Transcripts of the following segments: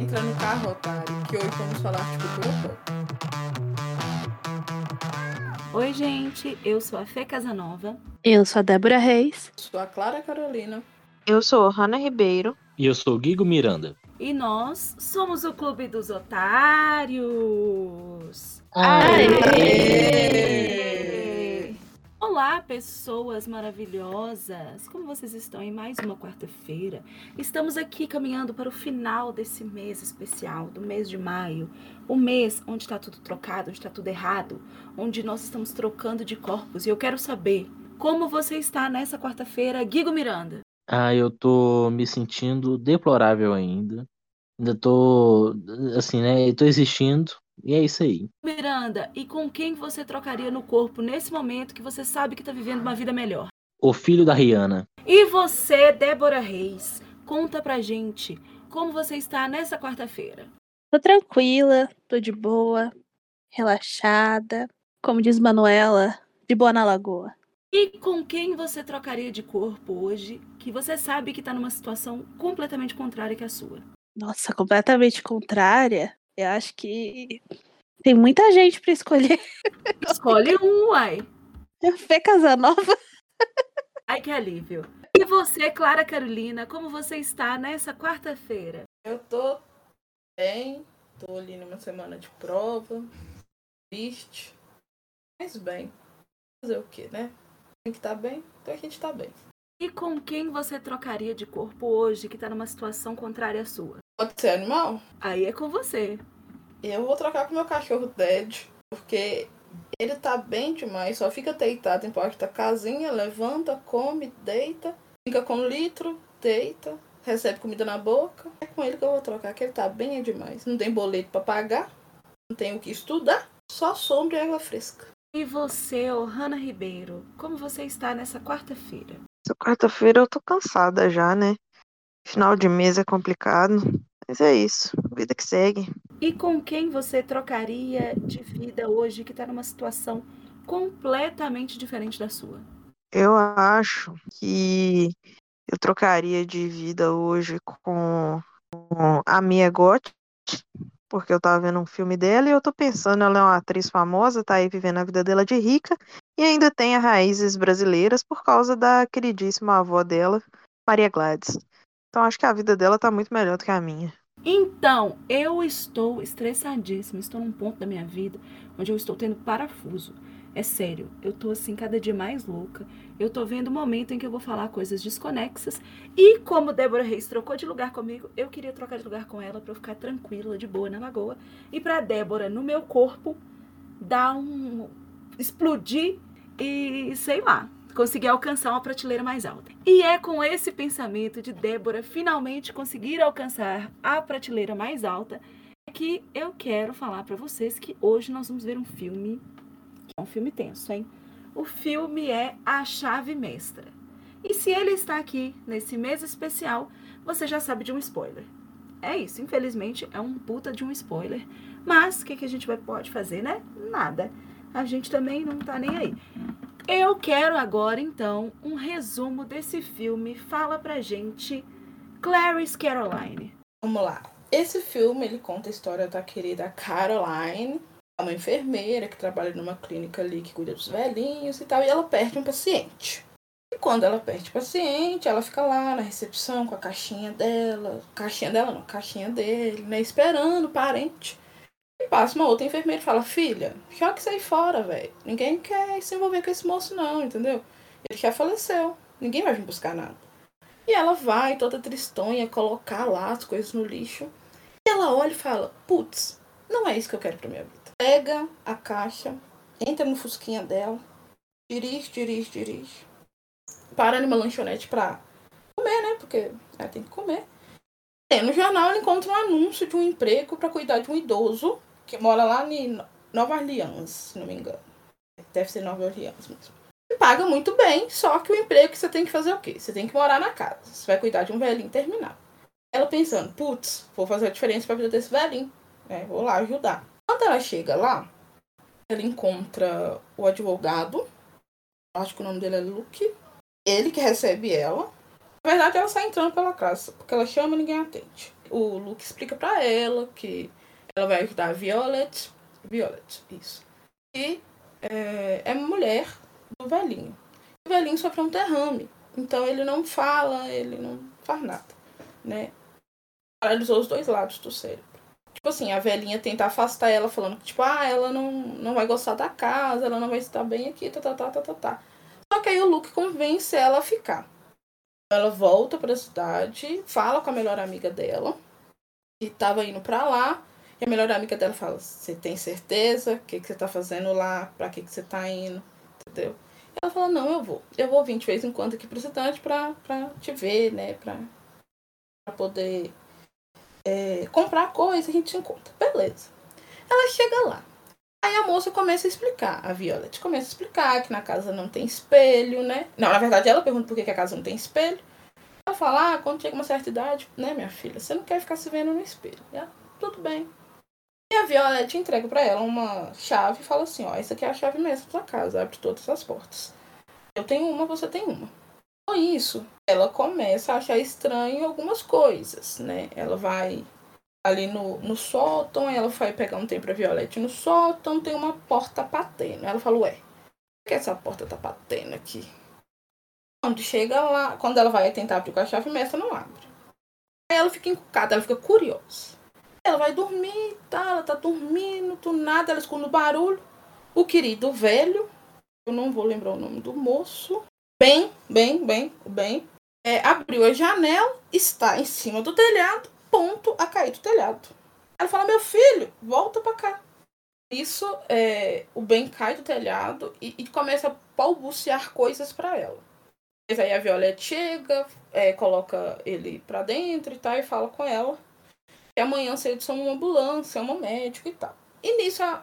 Entra no carro, otário, que hoje vamos falar de cultura pop. Oi, gente, eu sou a Fê Casanova. Eu sou a Débora Reis. Sou a Clara Carolina. Eu sou a Hanna Ribeiro. E eu sou o Guigo Miranda. E nós somos o Clube dos Otários. Aê! Aê! Olá, pessoas maravilhosas! Como vocês estão em mais uma quarta-feira? Estamos aqui caminhando para o final desse mês especial, do mês de maio. O mês onde está tudo trocado, onde está tudo errado, onde nós estamos trocando de corpos. E eu quero saber como você está nessa quarta-feira, Guigo Miranda. Ah, eu tô me sentindo deplorável ainda. Ainda tô, assim, né? Eu tô existindo. E é isso aí. Miranda, e com quem você trocaria no corpo nesse momento que você sabe que está vivendo uma vida melhor? O filho da Rihanna. E você, Débora Reis, conta pra gente como você está nessa quarta-feira. Tô tranquila, tô de boa, relaxada. Como diz Manuela, de boa na lagoa. E com quem você trocaria de corpo hoje que você sabe que está numa situação completamente contrária que a sua? Nossa, completamente contrária. Eu acho que tem muita gente pra escolher. Escolhe um, uai. Fê Casanova. Ai, que alívio. E você, Clara Carolina, como você está nessa quarta-feira? Eu tô bem, tô ali numa semana de prova, triste, mas bem. Fazer o quê, né? Tem que estar bem, então a gente tá bem. E com quem você trocaria de corpo hoje que está numa situação contrária à sua? Pode ser animal? Aí é com você. Eu vou trocar com meu cachorro Ted, porque ele tá bem demais, só fica deitado em porta da casinha, levanta, come, deita, fica com litro, deita, recebe comida na boca. É com ele que eu vou trocar, que ele tá bem demais. Não tem boleto para pagar, não tem o que estudar, só sombra e água fresca. E você, Ohana Ribeiro, como você está nessa quarta-feira? Essa quarta-feira eu tô cansada já, né? Final de mês é complicado. Mas é isso. Vida que segue. E com quem você trocaria de vida hoje que está numa situação completamente diferente da sua? Eu acho que eu trocaria de vida hoje com, com a Mia Gotti, porque eu tava vendo um filme dela e eu tô pensando, ela é uma atriz famosa, tá aí vivendo a vida dela de rica e ainda tem as raízes brasileiras por causa da queridíssima avó dela, Maria Gladys. Então acho que a vida dela tá muito melhor do que a minha. Então, eu estou estressadíssima, estou num ponto da minha vida onde eu estou tendo parafuso. É sério, eu tô assim cada dia mais louca. Eu tô vendo o momento em que eu vou falar coisas desconexas. E como Débora Reis trocou de lugar comigo, eu queria trocar de lugar com ela para eu ficar tranquila, de boa na lagoa. E para Débora, no meu corpo, dar um. explodir e sei lá, conseguir alcançar uma prateleira mais alta. E é com esse pensamento de Débora finalmente conseguir alcançar a prateleira mais alta que eu quero falar para vocês que hoje nós vamos ver um filme, que é um filme tenso, hein? O filme é A Chave Mestra. E se ele está aqui nesse mês especial, você já sabe de um spoiler. É isso, infelizmente é um puta de um spoiler. Mas o que, que a gente vai, pode fazer, né? Nada. A gente também não tá nem aí. Eu quero agora, então, um resumo desse filme. Fala pra gente, Clarice Caroline. Vamos lá. Esse filme, ele conta a história da querida Caroline, uma enfermeira que trabalha numa clínica ali que cuida dos velhinhos e tal, e ela perde um paciente. E quando ela perde o paciente, ela fica lá na recepção com a caixinha dela, caixinha dela não, caixinha dele, né, esperando o parente. Passa uma outra enfermeira e fala, filha, joga isso aí fora, velho. Ninguém quer se envolver com esse moço não, entendeu? Ele já faleceu. Ninguém vai vir buscar nada. E ela vai, toda tristonha, colocar lá as coisas no lixo. E ela olha e fala, putz, não é isso que eu quero pra minha vida. Pega a caixa, entra no fusquinha dela, dirige, dirige, dirige. Para numa lanchonete pra comer, né? Porque ela tem que comer. E no jornal ela encontra um anúncio de um emprego para cuidar de um idoso que mora lá em Nova Orleans, se não me engano. Deve ser Nova Orleans mesmo. E paga muito bem, só que o emprego que você tem que fazer é o quê? Você tem que morar na casa. Você vai cuidar de um velhinho terminal. Ela pensando, putz, vou fazer a diferença pra vida desse velhinho. É, vou lá ajudar. Quando ela chega lá, ela encontra o advogado. Acho que o nome dele é Luke. Ele que recebe ela. Na verdade, ela sai entrando pela casa, porque ela chama e ninguém atende. o Luke explica pra ela que ela vai ajudar a Violet. Violet, isso. E é, é mulher do velhinho. O velhinho sofreu um derrame. Então ele não fala, ele não faz nada, né? Paralisou os dois lados do cérebro. Tipo assim, a velhinha tenta afastar ela, falando que, tipo, ah, ela não, não vai gostar da casa, ela não vai estar bem aqui, tá, tá, tá, tá, tá, tá. Só que aí o Luke convence ela a ficar. Ela volta pra cidade, fala com a melhor amiga dela, que tava indo pra lá, e a melhor amiga dela fala: Você tem certeza? O que, que você tá fazendo lá? Pra que, que você tá indo? Entendeu? Ela fala: Não, eu vou. Eu vou vir de vez em quando aqui pra cidade pra, pra te ver, né? Pra, pra poder é, comprar coisa, a gente encontra. Beleza. Ela chega lá. Aí a moça começa a explicar, a Violet começa a explicar que na casa não tem espelho, né? Não, na verdade ela pergunta por que, que a casa não tem espelho. Ela fala, ah, quando chega uma certa idade, né, minha filha, você não quer ficar se vendo no espelho. ela, tudo bem. E a Violet entrega para ela uma chave e fala assim, ó, essa aqui é a chave mesmo da casa, abre todas as portas. Eu tenho uma, você tem uma. Com isso, ela começa a achar estranho algumas coisas, né? Ela vai ali no, no sótão, ela vai pegar um tempo pra Violette no sótão, tem uma porta batendo. Ela fala, ué, por que essa porta tá batendo aqui? Quando chega lá, quando ela vai tentar abrir com a chave mestra, não abre. Aí ela fica encucada, ela fica curiosa. Ela vai dormir, tá? Ela tá dormindo, do nada, ela escuta o barulho. O querido velho, eu não vou lembrar o nome do moço, bem, bem, bem, bem, é, abriu a janela, está em cima do telhado, ponto a cair do telhado. Ela fala, meu filho, volta para cá. Isso, é, o Ben cai do telhado e, e começa a balbuciar coisas para ela. Mas aí a Violette chega, é, coloca ele pra dentro e tal, e fala com ela que amanhã cedo são uma ambulância, uma médica e tal. E nisso a,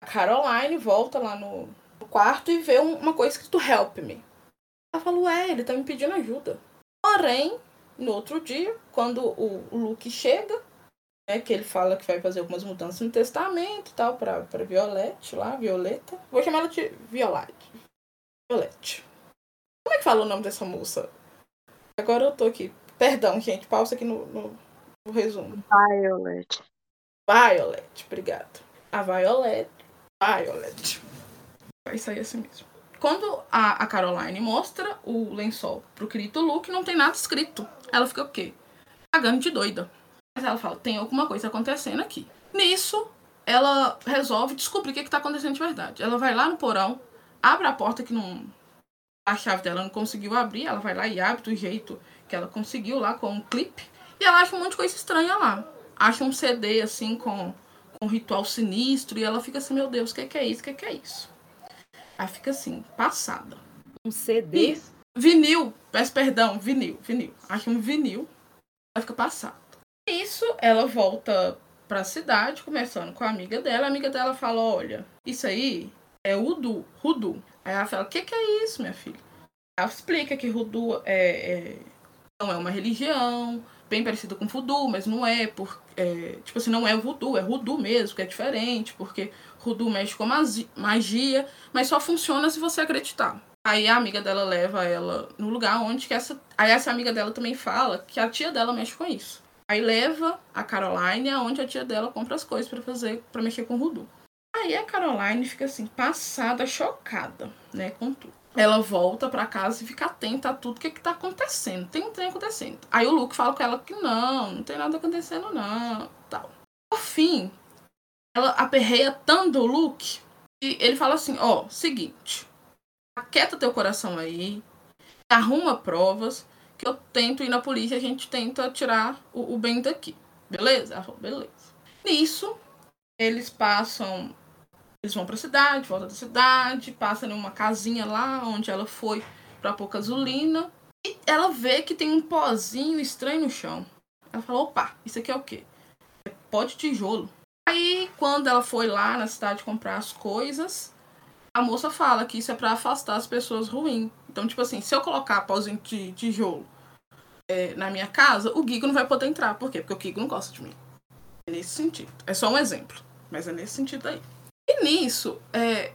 a Caroline volta lá no, no quarto e vê um, uma coisa escrito Help Me. Ela fala, ué, ele tá me pedindo ajuda. Porém, no outro dia, quando o, o Luke chega, né, que ele fala que vai fazer algumas mudanças no testamento e tal, pra, pra Violette lá, Violeta. Vou chamar ela de Violette. Violette. Como é que fala o nome dessa moça? Agora eu tô aqui. Perdão, gente, pausa aqui no, no o resumo. Violet. Violet, obrigado. A Violet. Violet. Vai sair assim mesmo. Quando a, a Caroline mostra o lençol pro querido Luke, não tem nada escrito. Ela fica o quê? Pagando de doida. Mas ela fala, tem alguma coisa acontecendo aqui. Nisso, ela resolve descobrir o que, está acontecendo de verdade. Ela vai lá no porão, abre a porta que não. A chave dela não conseguiu abrir, ela vai lá e abre do jeito que ela conseguiu lá com um clipe. E ela acha um monte de coisa estranha lá. Acha um CD assim com, com um ritual sinistro. E ela fica assim, meu Deus, o que, que é isso? O que, que é isso? Aí fica assim, passada. Um CD? E vinil, peço perdão, vinil, vinil. Acha um vinil. Ela fica passada. Isso, ela volta pra cidade, conversando com a amiga dela. A amiga dela fala, olha, isso aí é Udu, Rudu. Aí ela fala, o que, que é isso, minha filha? Ela explica que Rudu é, é, não é uma religião, bem parecido com voodoo, mas não é, por, é, tipo assim, não é voodoo, é voodoo mesmo, que é diferente, porque voodoo mexe com magia, mas só funciona se você acreditar. Aí a amiga dela leva ela no lugar onde que essa. Aí essa amiga dela também fala que a tia dela mexe com isso. Aí leva a Caroline aonde a tia dela compra as coisas para fazer, para mexer com voodoo. Aí a Caroline fica assim, passada, chocada, né, com tudo ela volta para casa e fica atenta a tudo que, que tá acontecendo. Tem um trem acontecendo. Aí o Luke fala com ela que não, não tem nada acontecendo, não. Tal. Por fim, ela aperreia tanto o Luke e ele fala assim: ó, oh, seguinte, aquieta teu coração aí, arruma provas, que eu tento ir na polícia, a gente tenta tirar o, o bem daqui. Beleza? Ela falou, beleza. Nisso, eles passam eles vão pra cidade, voltam da cidade, passam numa casinha lá onde ela foi pra pôr gasolina. E ela vê que tem um pozinho estranho no chão. Ela fala, opa, isso aqui é o quê? É pó de tijolo. Aí, quando ela foi lá na cidade comprar as coisas, a moça fala que isso é para afastar as pessoas ruins. Então, tipo assim, se eu colocar pozinho de tijolo é, na minha casa, o Gigo não vai poder entrar. Por quê? Porque o Gigo não gosta de mim. É nesse sentido. É só um exemplo. Mas é nesse sentido aí. E nisso, é,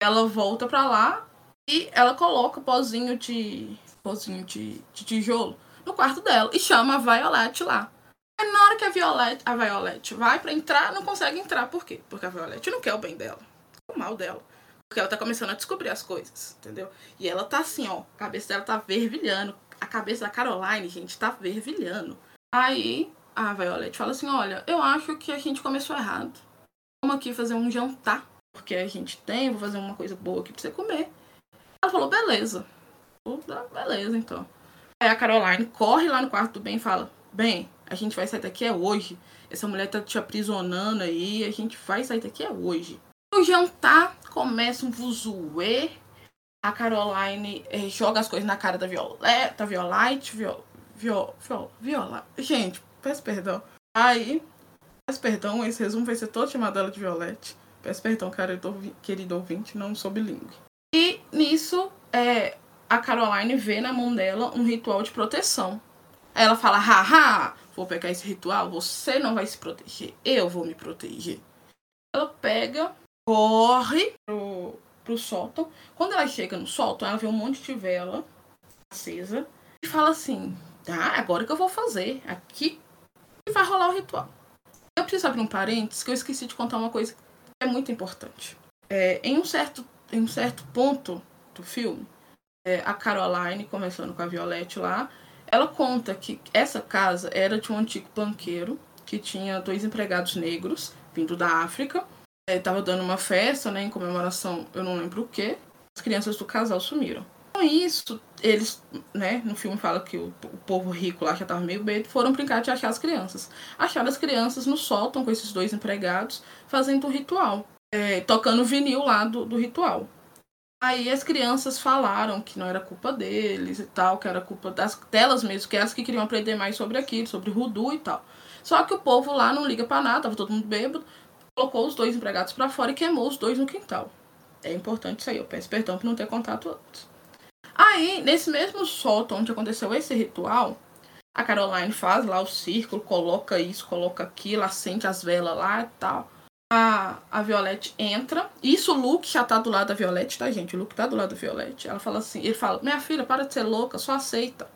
ela volta pra lá e ela coloca o pozinho de. pozinho de, de tijolo no quarto dela e chama a Violet lá. Aí na hora que a Violet, a Violet vai para entrar, não consegue entrar. Por quê? Porque a Violet não quer o bem dela, o mal dela. Porque ela tá começando a descobrir as coisas, entendeu? E ela tá assim, ó, a cabeça dela tá fervilhando. A cabeça da Caroline, gente, tá fervilhando. Aí a Violet fala assim: Olha, eu acho que a gente começou errado. Vamos aqui fazer um jantar. Porque a gente tem, vou fazer uma coisa boa aqui pra você comer. Ela falou: Beleza. Beleza, então. Aí a Caroline corre lá no quarto do Ben e fala: Bem, a gente vai sair daqui é hoje. Essa mulher tá te aprisionando aí, a gente vai sair daqui é hoje. No jantar, começa um vuzuê. A Caroline eh, joga as coisas na cara da Violeta, Violite, Viol, Viol, Viol, Viola. Gente, peço perdão. Aí, peço perdão, esse resumo vai ser todo chamado ela de Violette. Peço perdão, cara, querido ouvinte, não sou bilíngue. E nisso, é, a Caroline vê na mão dela um ritual de proteção. Ela fala, haha, vou pegar esse ritual, você não vai se proteger, eu vou me proteger. Ela pega, corre pro, pro sótão. Quando ela chega no sótão, ela vê um monte de vela acesa e fala assim, ah, agora que eu vou fazer, aqui vai rolar o ritual. Eu preciso abrir um parênteses que eu esqueci de contar uma coisa que é muito importante. É, em, um certo, em um certo ponto do filme, é, a Caroline, começando com a Violette lá, ela conta que essa casa era de um antigo banqueiro que tinha dois empregados negros vindo da África. Estava é, dando uma festa, né, em comemoração, eu não lembro o que. As crianças do casal sumiram. Com isso, eles, né, no filme fala que o, o povo rico lá já estava meio bem, foram brincar de achar as crianças. Acharam as crianças no sótão com esses dois empregados, fazendo o ritual. É, tocando o vinil lá do, do ritual. Aí as crianças falaram que não era culpa deles e tal, que era culpa das, delas mesmo, que elas que queriam aprender mais sobre aquilo, sobre Rudu e tal. Só que o povo lá não liga para nada, tava todo mundo bêbado, colocou os dois empregados para fora e queimou os dois no quintal. É importante isso aí, eu peço perdão por não ter contato antes. Aí, nesse mesmo sótão onde aconteceu esse ritual, a Caroline faz lá o círculo, coloca isso, coloca aquilo, acende as velas lá e tal a, a entra. Isso o Luke já tá do lado da Violette, tá, gente? O Luke tá do lado da Violette. Ela fala assim, ele fala, minha filha, para de ser louca, só aceita.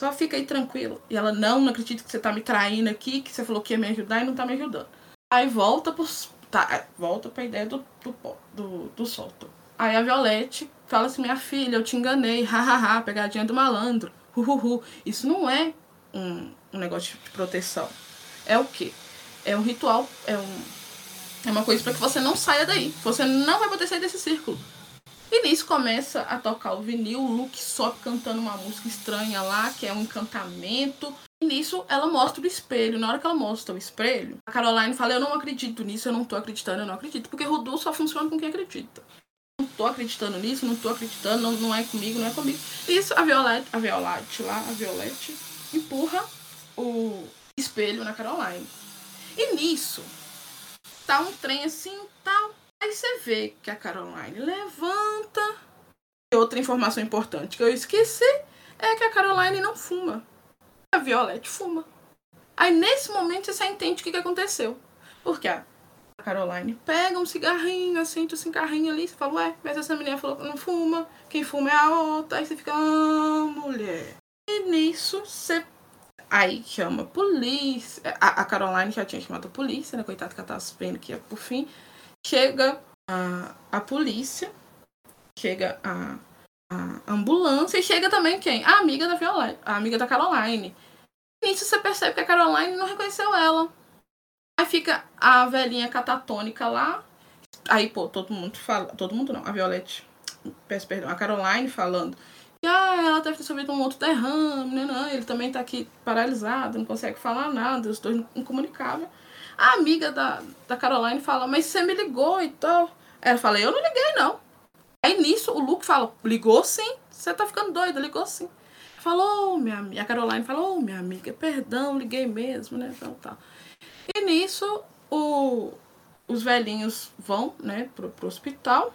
Só fica aí tranquila. E ela, não, não acredito que você tá me traindo aqui, que você falou que ia me ajudar e não tá me ajudando. Aí volta pro. Tá, é, volta pra ideia do, do, do, do solto. Aí a Violette fala assim, minha filha, eu te enganei, hahaha, pegadinha do malandro. Uhuhu. Isso não é um, um negócio de proteção. É o quê? É um ritual, é um é uma coisa para que você não saia daí. Você não vai poder sair desse círculo. E nisso começa a tocar o vinil, o Luke sobe cantando uma música estranha lá, que é um encantamento. E nisso ela mostra o espelho. Na hora que ela mostra o espelho, a Caroline fala: Eu não acredito nisso, eu não tô acreditando, eu não acredito. Porque Rudu só funciona com quem acredita. Não tô acreditando nisso, não tô acreditando, não, não é comigo, não é comigo. Isso a Violette, a Violette lá, a Violette, empurra o espelho na Caroline. E nisso, tá um trem assim tal. Aí você vê que a Caroline levanta. E outra informação importante que eu esqueci é que a Caroline não fuma. A Violette fuma. Aí nesse momento você entende o que, que aconteceu. Porque a Caroline pega um cigarrinho, acende o cigarrinho ali, você fala, ué, mas essa menina falou que não fuma, quem fuma é a outra. Aí você fica, ah, mulher. E nisso você Aí chama a polícia. A, a Caroline já tinha chamado a polícia, né? Coitada que ela tava vendo que ia por fim. Chega a, a polícia, chega a, a ambulância e chega também quem? A amiga da Violette, a amiga da Caroline. Nisso você percebe que a Caroline não reconheceu ela. Aí fica a velhinha catatônica lá. Aí, pô, todo mundo fala. Todo mundo não, a Violette. Peço perdão, a Caroline falando ah, ela deve ter sofrido um outro derrame, né? Não, ele também tá aqui paralisado, não consegue falar nada, os dois incomunicáveis. A amiga da, da Caroline fala, mas você me ligou e tal. Ela fala, eu não liguei, não. Aí nisso o Luke fala, ligou sim, você tá ficando doida, ligou sim. Falou, minha amiga. A Caroline falou, oh, minha amiga, perdão, liguei mesmo, né? Tal, tal. E nisso o, os velhinhos vão, né, pro, pro hospital.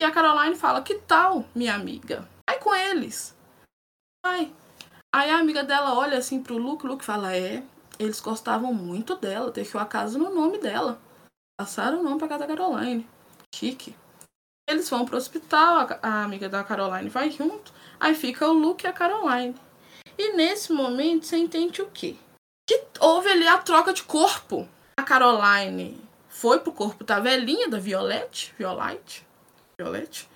E a Caroline fala, que tal, minha amiga? Vai com eles. Vai. Aí a amiga dela olha assim pro Luke, Luke fala, é, eles gostavam muito dela, deixou a casa no nome dela. Passaram o nome pra casa da Caroline. Chique. Eles vão pro hospital, a, a amiga da Caroline vai junto, aí fica o Luke e a Caroline. E nesse momento você entende o quê? Que houve ali a troca de corpo. A Caroline foi pro corpo da velhinha, da Violette, Violette, Violette,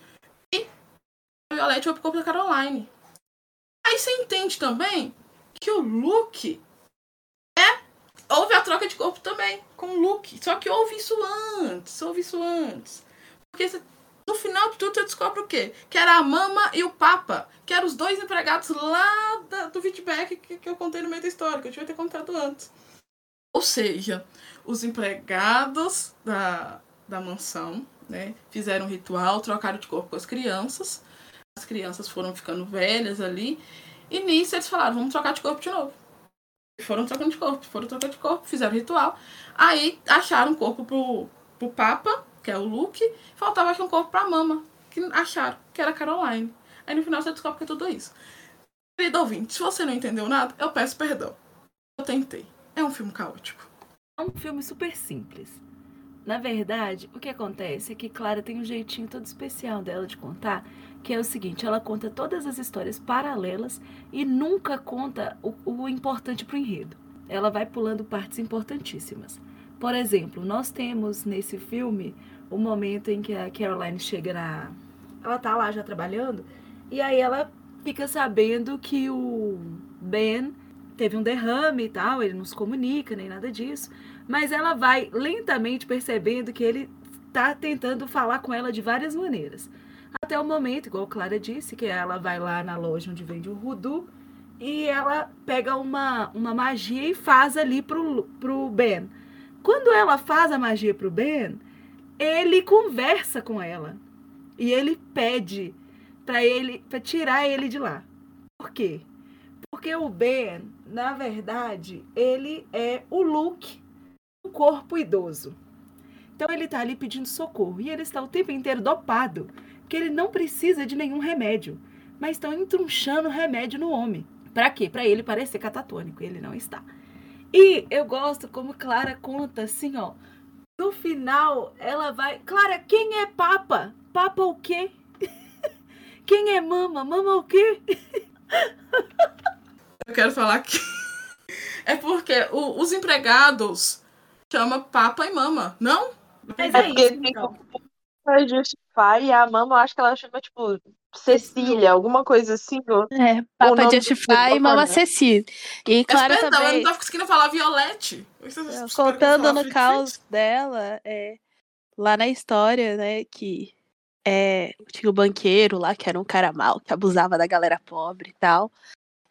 e a Violette foi pro corpo da Caroline. Aí você entende também que o Luke é. Houve a troca de corpo também com o Luke. Só que houve isso antes. Houve isso antes. Porque você no final de tudo, você descobre o quê? Que era a Mama e o Papa, que eram os dois empregados lá da, do feedback que, que eu contei no meio da história, que eu devia ter contado antes. Ou seja, os empregados da, da mansão né, fizeram um ritual, trocaram de corpo com as crianças. As crianças foram ficando velhas ali. E nisso eles falaram, vamos trocar de corpo de novo. E foram trocando de corpo, foram trocando de corpo, fizeram ritual. Aí acharam um corpo pro, pro Papa que é o Luke, faltava acho, um corpo pra mama, que acharam que era Caroline. Aí no final você descobre que é tudo isso. Querido ouvinte, se você não entendeu nada, eu peço perdão. Eu tentei. É um filme caótico. É um filme super simples. Na verdade, o que acontece é que Clara tem um jeitinho todo especial dela de contar, que é o seguinte, ela conta todas as histórias paralelas e nunca conta o, o importante pro enredo. Ela vai pulando partes importantíssimas. Por exemplo, nós temos nesse filme o momento em que a Caroline chega na. Ela tá lá já trabalhando, e aí ela fica sabendo que o Ben teve um derrame e tal, ele não se comunica nem nada disso, mas ela vai lentamente percebendo que ele tá tentando falar com ela de várias maneiras. Até o momento, igual Clara disse, que ela vai lá na loja onde vende o voodoo e ela pega uma, uma magia e faz ali pro, pro Ben. Quando ela faz a magia pro Ben, ele conversa com ela e ele pede para ele para tirar ele de lá. Por quê? Porque o Ben, na verdade, ele é o Luke, o corpo idoso. Então ele está ali pedindo socorro e ele está o tempo inteiro dopado, porque ele não precisa de nenhum remédio, mas estão entrunchando remédio no homem. Para quê? Para ele parecer catatônico, ele não está. E eu gosto como Clara conta assim, ó, no final, ela vai. Clara, quem é Papa? Papa o quê? quem é Mama? Mama o quê? Eu quero falar que. É porque o, os empregados chamam Papa e Mama, não? Mas é, é isso, então. Justify e a Mama, eu acho que ela chama, tipo, Cecília, alguma coisa assim. É, Papa Justify e Mama Cecília. E claro perdão, também... eu não tava conseguindo falar Violette. Contando no caos dela, é, lá na história, né, que é, tinha o banqueiro lá, que era um cara mal, que abusava da galera pobre e tal.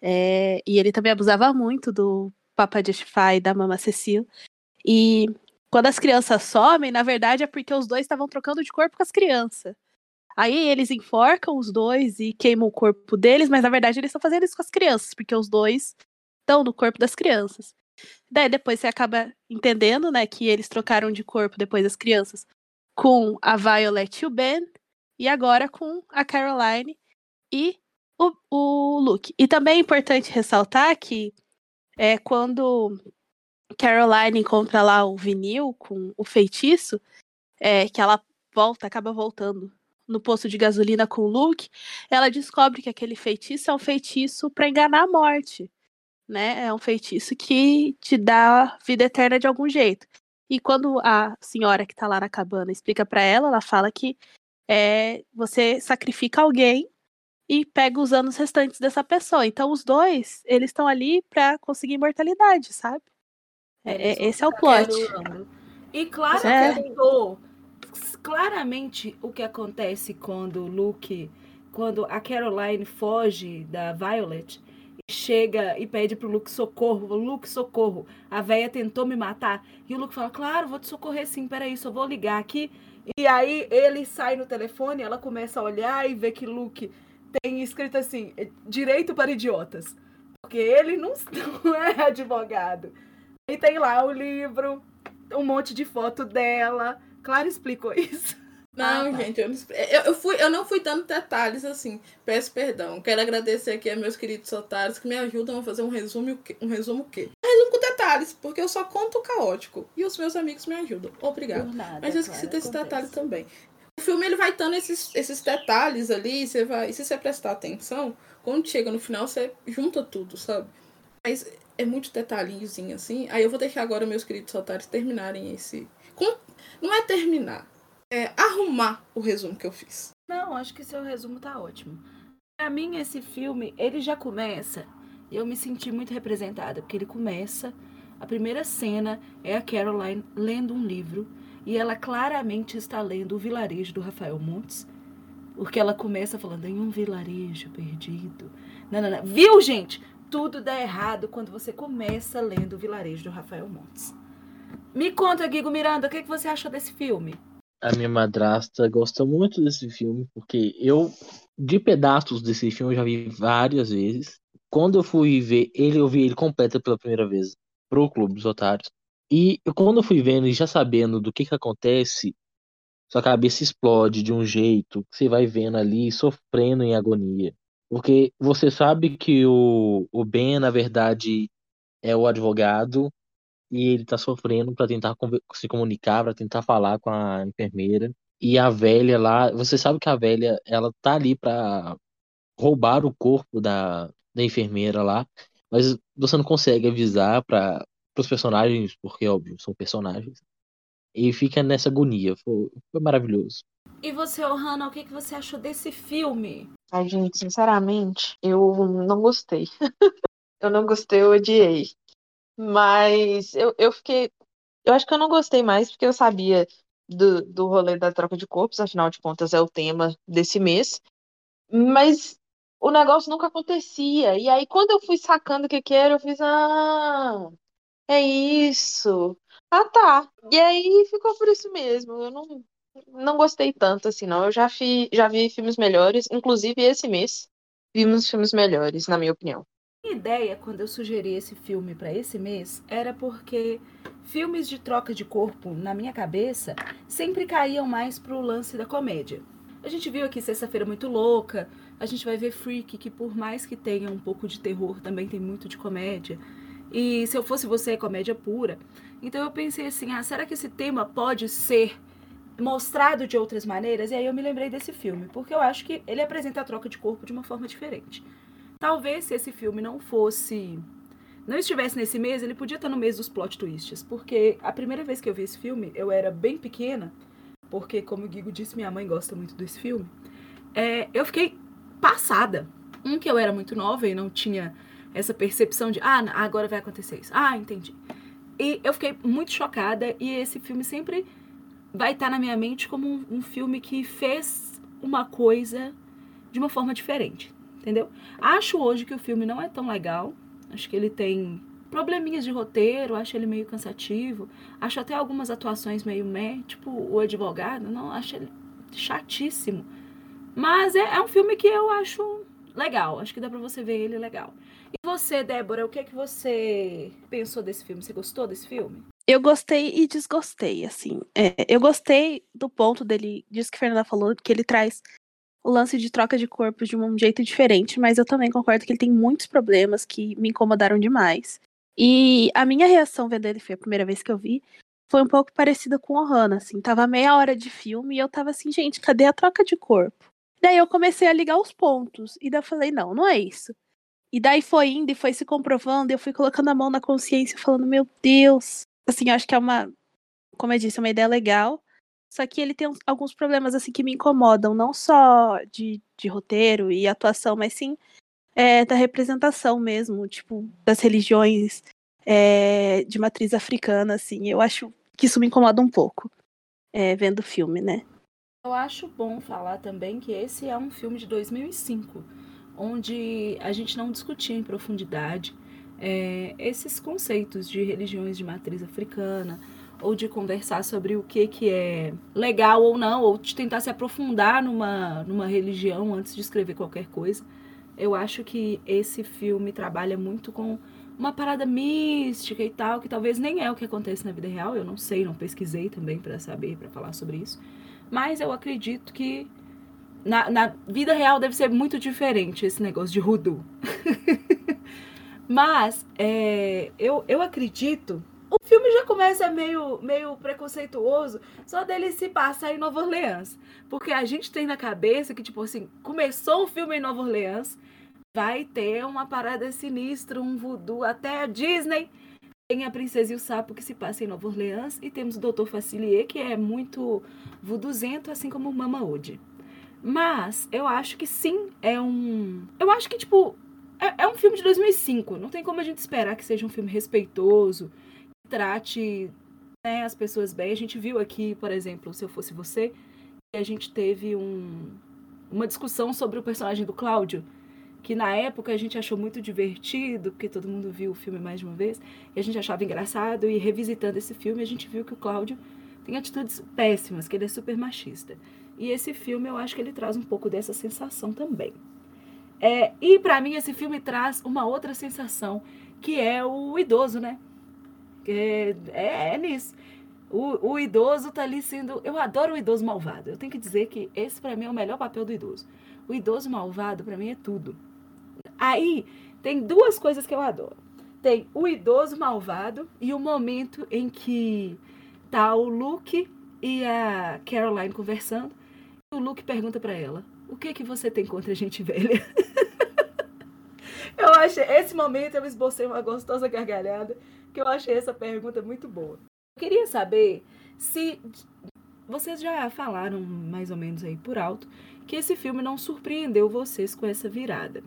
É, e ele também abusava muito do Papa Justify e da Mama Cecília. E quando as crianças somem, na verdade é porque os dois estavam trocando de corpo com as crianças. Aí eles enforcam os dois e queimam o corpo deles, mas na verdade eles estão fazendo isso com as crianças, porque os dois estão no corpo das crianças. Daí depois você acaba entendendo, né, que eles trocaram de corpo depois das crianças com a Violet e o Ben, e agora com a Caroline e o, o Luke. E também é importante ressaltar que é quando Caroline encontra lá o vinil com o feitiço, é, que ela volta, acaba voltando no posto de gasolina com o Luke, ela descobre que aquele feitiço é um feitiço para enganar a morte, né? É um feitiço que te dá vida eterna de algum jeito. E quando a senhora que tá lá na cabana explica para ela, ela fala que é, você sacrifica alguém e pega os anos restantes dessa pessoa. Então os dois, eles estão ali para conseguir imortalidade, sabe? É, é esse é o plot. E claro é. que eu claramente o que acontece quando Luke, quando a Caroline foge da Violet e chega e pede pro Luke socorro, Luke socorro, a véia tentou me matar e o Luke fala, claro, vou te socorrer sim, peraí, só vou ligar aqui. E aí ele sai no telefone, ela começa a olhar e vê que Luke tem escrito assim, direito para idiotas, porque ele não, não é advogado. E tem lá o livro, um monte de foto dela, Clara explicou isso. Não, ah, tá. gente, eu não, eu, fui, eu não fui dando detalhes assim. Peço perdão. Quero agradecer aqui a meus queridos otários que me ajudam a fazer um resumo um resumo o quê? Um resumo com detalhes, porque eu só conto o caótico. E os meus amigos me ajudam. Obrigado. Nada, Mas eu esqueci claro, desse acontece. detalhe também. O filme ele vai dando esses, esses detalhes ali, você vai, e se você prestar atenção, quando chega no final, você junta tudo, sabe? Mas é muito detalhezinho assim. Aí eu vou deixar agora meus queridos otários terminarem esse. Não é terminar, é arrumar o resumo que eu fiz. Não, acho que seu resumo tá ótimo. Pra mim, esse filme, ele já começa. E eu me senti muito representada, porque ele começa. A primeira cena é a Caroline lendo um livro. E ela claramente está lendo O Vilarejo do Rafael Montes. Porque ela começa falando em um vilarejo perdido. Não, não, não. Viu, gente? Tudo dá errado quando você começa lendo O Vilarejo do Rafael Montes. Me conta, Guigo Miranda, o que, que você achou desse filme? A minha madrasta gosta muito desse filme, porque eu, de pedaços desse filme, eu já vi várias vezes. Quando eu fui ver ele, eu vi ele completo pela primeira vez pro Clube dos Otários. E quando eu fui vendo e já sabendo do que que acontece, sua cabeça explode de um jeito que você vai vendo ali, sofrendo em agonia. Porque você sabe que o, o Ben, na verdade, é o advogado e ele tá sofrendo para tentar se comunicar, para tentar falar com a enfermeira. E a velha lá, você sabe que a velha, ela tá ali para roubar o corpo da, da enfermeira lá, mas você não consegue avisar para os personagens, porque óbvio, são personagens. E fica nessa agonia. Foi, foi maravilhoso. E você, Ohana, o que, que você achou desse filme? Ai, gente, sinceramente, eu não gostei. eu não gostei, eu odiei. Mas eu, eu fiquei. Eu acho que eu não gostei mais porque eu sabia do, do rolê da troca de corpos, afinal de contas é o tema desse mês. Mas o negócio nunca acontecia. E aí, quando eu fui sacando o que, que era, eu fiz, ah, é isso. Ah, tá. E aí ficou por isso mesmo. Eu não, não gostei tanto assim, não. Eu já, fi, já vi filmes melhores, inclusive esse mês. Vimos filmes melhores, na minha opinião. Minha ideia, quando eu sugeri esse filme para esse mês, era porque filmes de troca de corpo, na minha cabeça, sempre caíam mais pro lance da comédia. A gente viu aqui Sexta-feira Muito Louca, a gente vai ver Freak, que por mais que tenha um pouco de terror, também tem muito de comédia. E se eu fosse você, é comédia pura. Então eu pensei assim, ah, será que esse tema pode ser mostrado de outras maneiras? E aí eu me lembrei desse filme, porque eu acho que ele apresenta a troca de corpo de uma forma diferente. Talvez se esse filme não fosse. Não estivesse nesse mês, ele podia estar no mês dos plot twists. Porque a primeira vez que eu vi esse filme, eu era bem pequena. Porque, como o Guigo disse, minha mãe gosta muito desse filme. É, eu fiquei passada. Um, que eu era muito nova e não tinha essa percepção de, ah, agora vai acontecer isso. Ah, entendi. E eu fiquei muito chocada. E esse filme sempre vai estar na minha mente como um, um filme que fez uma coisa de uma forma diferente entendeu? Acho hoje que o filme não é tão legal. Acho que ele tem probleminhas de roteiro, acho ele meio cansativo. Acho até algumas atuações meio meh, tipo o advogado, não, acho ele chatíssimo. Mas é, é um filme que eu acho legal, acho que dá pra você ver ele legal. E você, Débora, o que é que você pensou desse filme? Você gostou desse filme? Eu gostei e desgostei, assim. É, eu gostei do ponto dele, disso que a Fernanda falou, que ele traz o lance de troca de corpos de um jeito diferente, mas eu também concordo que ele tem muitos problemas que me incomodaram demais. E a minha reação vendo ele foi a primeira vez que eu vi, foi um pouco parecida com o Hannah, assim, tava meia hora de filme e eu tava assim, gente, cadê a troca de corpo? Daí eu comecei a ligar os pontos, e daí eu falei, não, não é isso. E daí foi indo e foi se comprovando, eu fui colocando a mão na consciência falando, meu Deus. Assim, acho que é uma, como eu disse, uma ideia legal, só que ele tem uns, alguns problemas assim que me incomodam, não só de, de roteiro e atuação, mas sim é, da representação mesmo, tipo, das religiões é, de matriz africana, assim. Eu acho que isso me incomoda um pouco, é, vendo o filme, né? Eu acho bom falar também que esse é um filme de 2005, onde a gente não discutia em profundidade esses conceitos de religiões de matriz africana, ou de conversar sobre o que, que é legal ou não, ou de tentar se aprofundar numa, numa religião antes de escrever qualquer coisa. Eu acho que esse filme trabalha muito com uma parada mística e tal, que talvez nem é o que acontece na vida real. Eu não sei, não pesquisei também para saber, para falar sobre isso. Mas eu acredito que na, na vida real deve ser muito diferente esse negócio de rudu. Mas é, eu, eu acredito filme já começa meio, meio preconceituoso só dele se passar em Nova Orleans. Porque a gente tem na cabeça que, tipo assim, começou o filme em Nova Orleans, vai ter uma parada sinistra, um voodoo, até a Disney. Tem a Princesa e o Sapo que se passa em Nova Orleans e temos o Dr. Facilier, que é muito vooduzento, assim como o Mama Ode. Mas eu acho que sim, é um. Eu acho que, tipo, é, é um filme de 2005. Não tem como a gente esperar que seja um filme respeitoso, trate né, as pessoas bem. A gente viu aqui, por exemplo, Se Eu Fosse Você, e a gente teve um, uma discussão sobre o personagem do Cláudio, que na época a gente achou muito divertido, porque todo mundo viu o filme mais de uma vez, e a gente achava engraçado, e revisitando esse filme, a gente viu que o Cláudio tem atitudes péssimas, que ele é super machista. E esse filme eu acho que ele traz um pouco dessa sensação também. É, e para mim esse filme traz uma outra sensação, que é o idoso, né? É, é, é nisso. O, o, idoso tá ali sendo. Eu adoro o idoso malvado. Eu tenho que dizer que esse para mim é o melhor papel do idoso. O idoso malvado para mim é tudo. Aí tem duas coisas que eu adoro. Tem o idoso malvado e o momento em que tá o Luke e a Caroline conversando. E o Luke pergunta para ela: o que que você tem contra gente velha? eu achei, esse momento eu esbocei uma gostosa gargalhada, que eu achei essa pergunta muito boa. Eu queria saber se vocês já falaram mais ou menos aí por alto que esse filme não surpreendeu vocês com essa virada.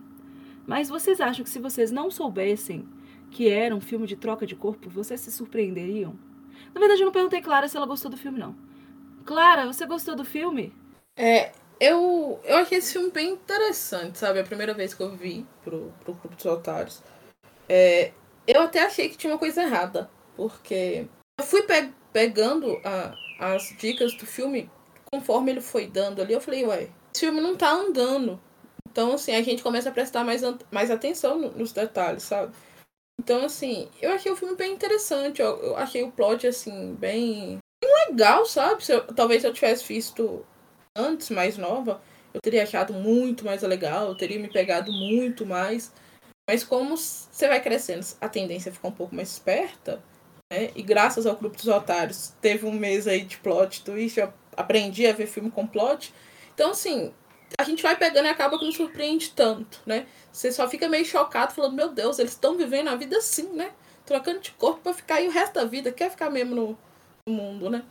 Mas vocês acham que se vocês não soubessem que era um filme de troca de corpo, vocês se surpreenderiam? Na verdade, eu não perguntei Clara se ela gostou do filme, não. Clara, você gostou do filme? É, eu, eu achei esse filme bem interessante, sabe? A primeira vez que eu vi pro, pro Clube dos Otários. É, eu até achei que tinha uma coisa errada, porque eu fui pe pegando a, as dicas do filme conforme ele foi dando ali. Eu falei, ué, esse filme não tá andando. Então, assim, a gente começa a prestar mais, mais atenção no, nos detalhes, sabe? Então, assim, eu achei o filme bem interessante. Eu, eu achei o plot, assim, bem, bem legal, sabe? Se eu, talvez se eu tivesse visto antes, mais nova, eu teria achado muito mais legal, eu teria me pegado muito mais. Mas como você vai crescendo, a tendência é ficar um pouco mais esperta, né? E graças ao Clube dos Otários, teve um mês aí de plot twist, eu aprendi a ver filme com plot. Então, assim, a gente vai pegando e acaba que não surpreende tanto, né? Você só fica meio chocado, falando, meu Deus, eles estão vivendo a vida assim, né? Trocando de corpo para ficar aí o resto da vida, quer ficar mesmo no, no mundo, né?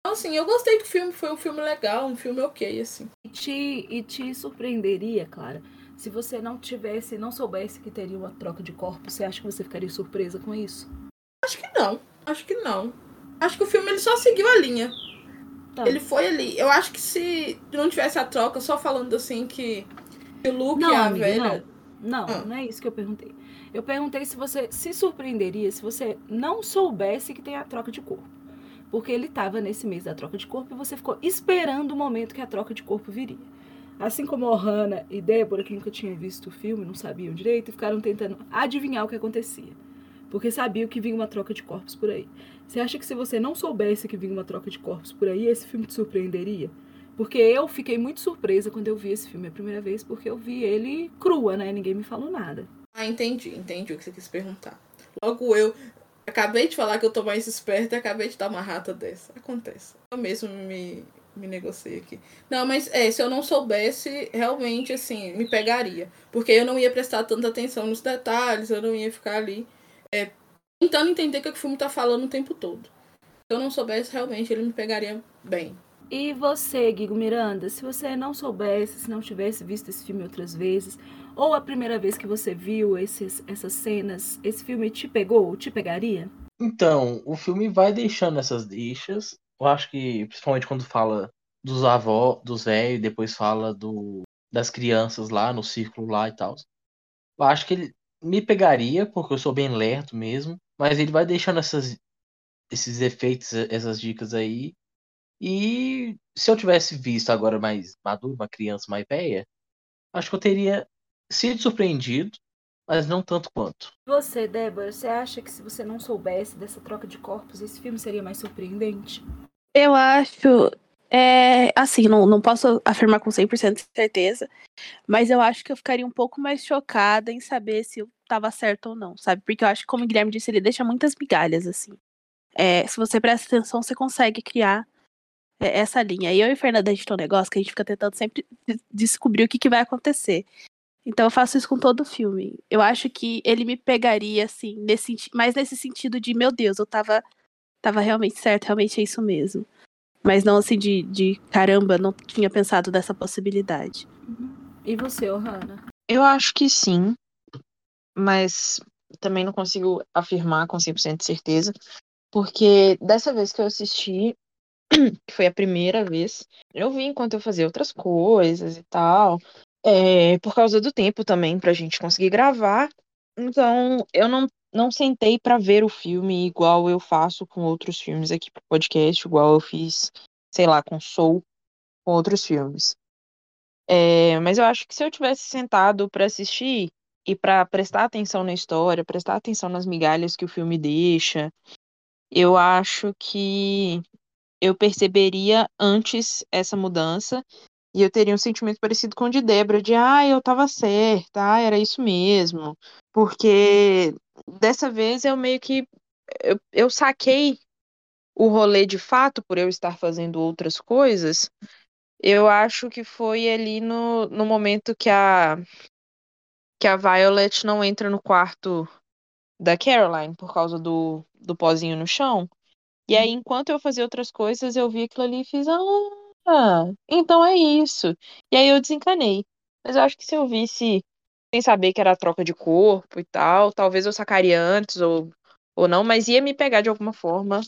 Então, assim, eu gostei do filme, foi um filme legal, um filme ok, assim. E te, e te surpreenderia, Clara, se você não tivesse, não soubesse que teria uma troca de corpo, você acha que você ficaria surpresa com isso? Acho que não, acho que não. Acho que o filme ele só seguiu a linha. Tá. Ele foi ali. Eu acho que se não tivesse a troca, só falando assim que, que o Luke não, e a amiga, velha. Não, não, ah. não é isso que eu perguntei. Eu perguntei se você se surpreenderia se você não soubesse que tem a troca de corpo porque ele estava nesse mês da troca de corpo e você ficou esperando o momento que a troca de corpo viria. Assim como Ohana e Débora, que nunca tinham visto o filme, não sabiam direito, ficaram tentando adivinhar o que acontecia. Porque sabiam que vinha uma troca de corpos por aí. Você acha que se você não soubesse que vinha uma troca de corpos por aí, esse filme te surpreenderia? Porque eu fiquei muito surpresa quando eu vi esse filme a primeira vez, porque eu vi ele crua, né? Ninguém me falou nada. Ah, entendi, entendi o que você quis perguntar. Logo eu, Acabei de falar que eu tô mais esperta e acabei de dar uma rata dessa. Acontece. Eu mesmo me, me negociei aqui. Não, mas é, se eu não soubesse, realmente, assim, me pegaria. Porque eu não ia prestar tanta atenção nos detalhes, eu não ia ficar ali é, tentando entender o que o filme tá falando o tempo todo. Se eu não soubesse, realmente, ele me pegaria bem. E você, Guigo Miranda, se você não soubesse, se não tivesse visto esse filme outras vezes, ou a primeira vez que você viu esses, essas cenas, esse filme te pegou, te pegaria? Então, o filme vai deixando essas deixas. Eu acho que, principalmente quando fala dos avós, dos velhos, depois fala do, das crianças lá no círculo lá e tal. Eu acho que ele me pegaria, porque eu sou bem lerdo mesmo, mas ele vai deixando essas, esses efeitos, essas dicas aí. E se eu tivesse visto agora mais maduro, uma criança mais velha, acho que eu teria sido surpreendido, mas não tanto quanto. Você, Débora, você acha que se você não soubesse dessa troca de corpos, esse filme seria mais surpreendente? Eu acho. É, assim, não, não posso afirmar com 100% de certeza, mas eu acho que eu ficaria um pouco mais chocada em saber se eu estava certo ou não, sabe? Porque eu acho que, como o Guilherme disse, ele deixa muitas migalhas, assim. é, se você presta atenção, você consegue criar é, essa linha. E eu e Fernanda, a gente tem um negócio que a gente fica tentando sempre descobrir o que, que vai acontecer. Então eu faço isso com todo o filme. Eu acho que ele me pegaria, assim, nesse, mais nesse sentido de, meu Deus, eu tava, tava realmente certo, realmente é isso mesmo. Mas não assim de, de caramba, não tinha pensado dessa possibilidade. E você, Ohana? Eu acho que sim, mas também não consigo afirmar com 100% de certeza, porque dessa vez que eu assisti, que foi a primeira vez, eu vi enquanto eu fazia outras coisas e tal, é, por causa do tempo também pra gente conseguir gravar. Então, eu não, não sentei para ver o filme igual eu faço com outros filmes aqui pro podcast, igual eu fiz, sei lá, com Soul, com outros filmes. É, mas eu acho que se eu tivesse sentado para assistir e para prestar atenção na história, prestar atenção nas migalhas que o filme deixa, eu acho que eu perceberia antes essa mudança e eu teria um sentimento parecido com o de Débora, de ah, eu tava certa, ah, era isso mesmo. Porque dessa vez eu meio que eu, eu saquei o rolê de fato por eu estar fazendo outras coisas. Eu acho que foi ali no, no momento que a que a Violet não entra no quarto da Caroline por causa do, do pozinho no chão. E aí, enquanto eu fazia outras coisas, eu vi aquilo ali e fiz, ah, então é isso. E aí eu desencanei. Mas eu acho que se eu visse sem saber que era troca de corpo e tal, talvez eu sacaria antes ou, ou não, mas ia me pegar de alguma forma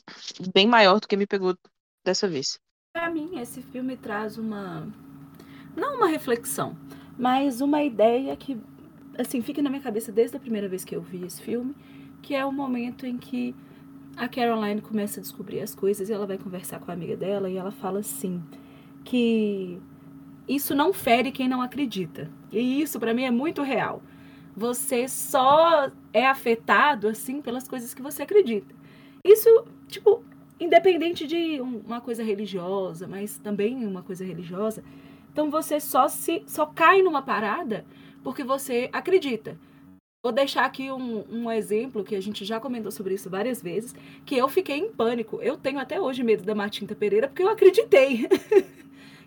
bem maior do que me pegou dessa vez. Para mim, esse filme traz uma não uma reflexão, mas uma ideia que assim fica na minha cabeça desde a primeira vez que eu vi esse filme, que é o momento em que a Caroline começa a descobrir as coisas e ela vai conversar com a amiga dela e ela fala assim que isso não fere quem não acredita. E isso para mim é muito real. Você só é afetado assim pelas coisas que você acredita. Isso, tipo, independente de uma coisa religiosa, mas também uma coisa religiosa, então você só se só cai numa parada porque você acredita. Vou deixar aqui um, um, exemplo que a gente já comentou sobre isso várias vezes, que eu fiquei em pânico. Eu tenho até hoje medo da Matinta Pereira porque eu acreditei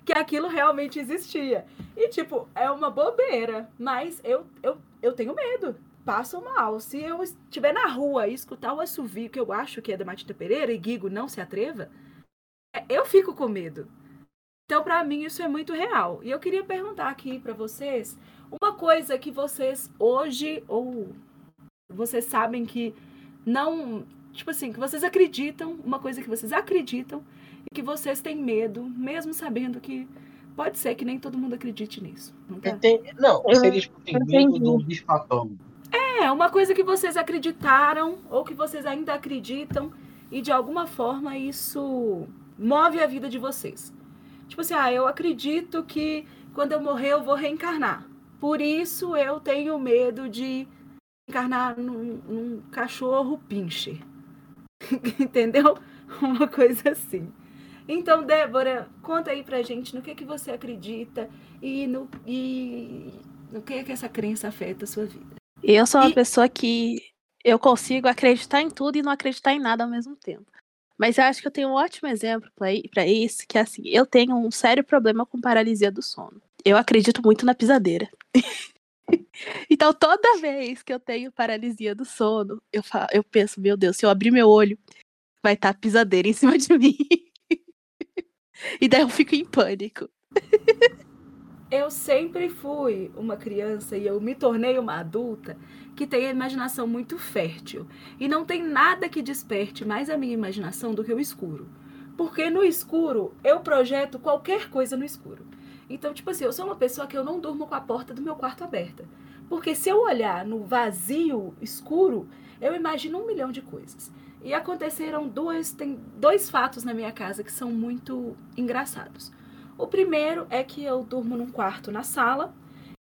que aquilo realmente existia. E, tipo, é uma bobeira, mas eu, eu, eu tenho medo. Passo mal. Se eu estiver na rua e escutar o assovio que eu acho que é da Matinta Pereira e Guigo não se atreva, é, eu fico com medo. Então, para mim, isso é muito real. E eu queria perguntar aqui para vocês uma coisa que vocês hoje, ou vocês sabem que não. Tipo assim, que vocês acreditam, uma coisa que vocês acreditam e que vocês têm medo, mesmo sabendo que pode ser que nem todo mundo acredite nisso. Não, tá? não seria tipo, tem medo do bicho É, uma coisa que vocês acreditaram ou que vocês ainda acreditam e de alguma forma isso move a vida de vocês. Tipo assim, ah, eu acredito que quando eu morrer eu vou reencarnar. Por isso eu tenho medo de encarnar num, num cachorro pinche. Entendeu? Uma coisa assim. Então, Débora, conta aí pra gente no que, que você acredita e no, e no que, que essa crença afeta a sua vida. Eu sou uma e... pessoa que eu consigo acreditar em tudo e não acreditar em nada ao mesmo tempo. Mas eu acho que eu tenho um ótimo exemplo para isso, que é assim, eu tenho um sério problema com paralisia do sono eu acredito muito na pisadeira. então, toda vez que eu tenho paralisia do sono, eu, falo, eu penso, meu Deus, se eu abrir meu olho, vai estar tá pisadeira em cima de mim. e daí eu fico em pânico. eu sempre fui uma criança e eu me tornei uma adulta que tem a imaginação muito fértil. E não tem nada que desperte mais a minha imaginação do que o escuro. Porque no escuro eu projeto qualquer coisa no escuro. Então, tipo assim, eu sou uma pessoa que eu não durmo com a porta do meu quarto aberta. Porque se eu olhar no vazio escuro, eu imagino um milhão de coisas. E aconteceram dois, tem dois fatos na minha casa que são muito engraçados. O primeiro é que eu durmo num quarto na sala,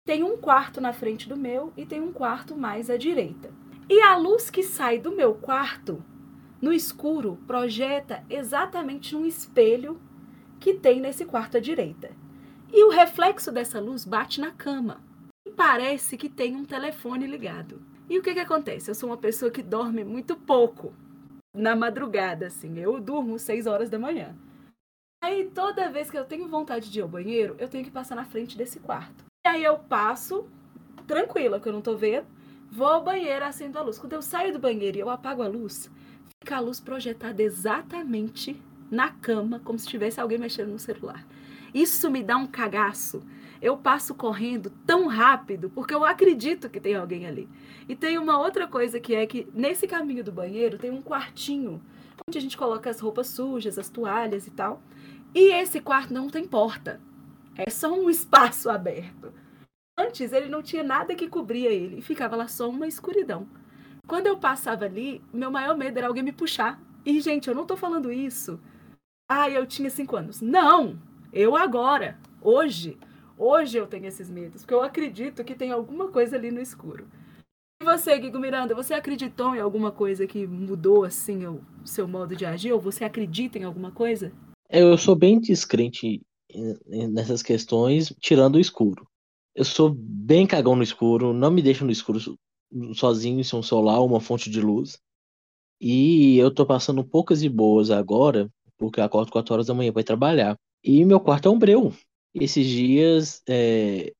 tem um quarto na frente do meu e tem um quarto mais à direita. E a luz que sai do meu quarto, no escuro, projeta exatamente um espelho que tem nesse quarto à direita. E o reflexo dessa luz bate na cama. E parece que tem um telefone ligado. E o que, que acontece? Eu sou uma pessoa que dorme muito pouco. Na madrugada, assim. Eu durmo 6 horas da manhã. Aí toda vez que eu tenho vontade de ir ao banheiro, eu tenho que passar na frente desse quarto. E aí eu passo, tranquila, que eu não tô vendo, vou ao banheiro, acendo a luz. Quando eu saio do banheiro e eu apago a luz, fica a luz projetada exatamente na cama, como se tivesse alguém mexendo no celular. Isso me dá um cagaço. Eu passo correndo tão rápido porque eu acredito que tem alguém ali. E tem uma outra coisa que é que nesse caminho do banheiro tem um quartinho onde a gente coloca as roupas sujas, as toalhas e tal. E esse quarto não tem porta. É só um espaço aberto. Antes ele não tinha nada que cobria ele ficava lá só uma escuridão. Quando eu passava ali, meu maior medo era alguém me puxar. E, gente, eu não tô falando isso. Ah, eu tinha cinco anos. Não! Eu agora, hoje, hoje eu tenho esses medos, porque eu acredito que tem alguma coisa ali no escuro. E você, Guigo Miranda, você acreditou em alguma coisa que mudou assim o seu modo de agir? Ou você acredita em alguma coisa? Eu sou bem descrente nessas questões, tirando o escuro. Eu sou bem cagão no escuro, não me deixo no escuro sozinho sem um solar, uma fonte de luz. E eu tô passando poucas e boas agora, porque eu acordo 4 horas da manhã para ir trabalhar. E meu quarto é um breu. Esses dias, é,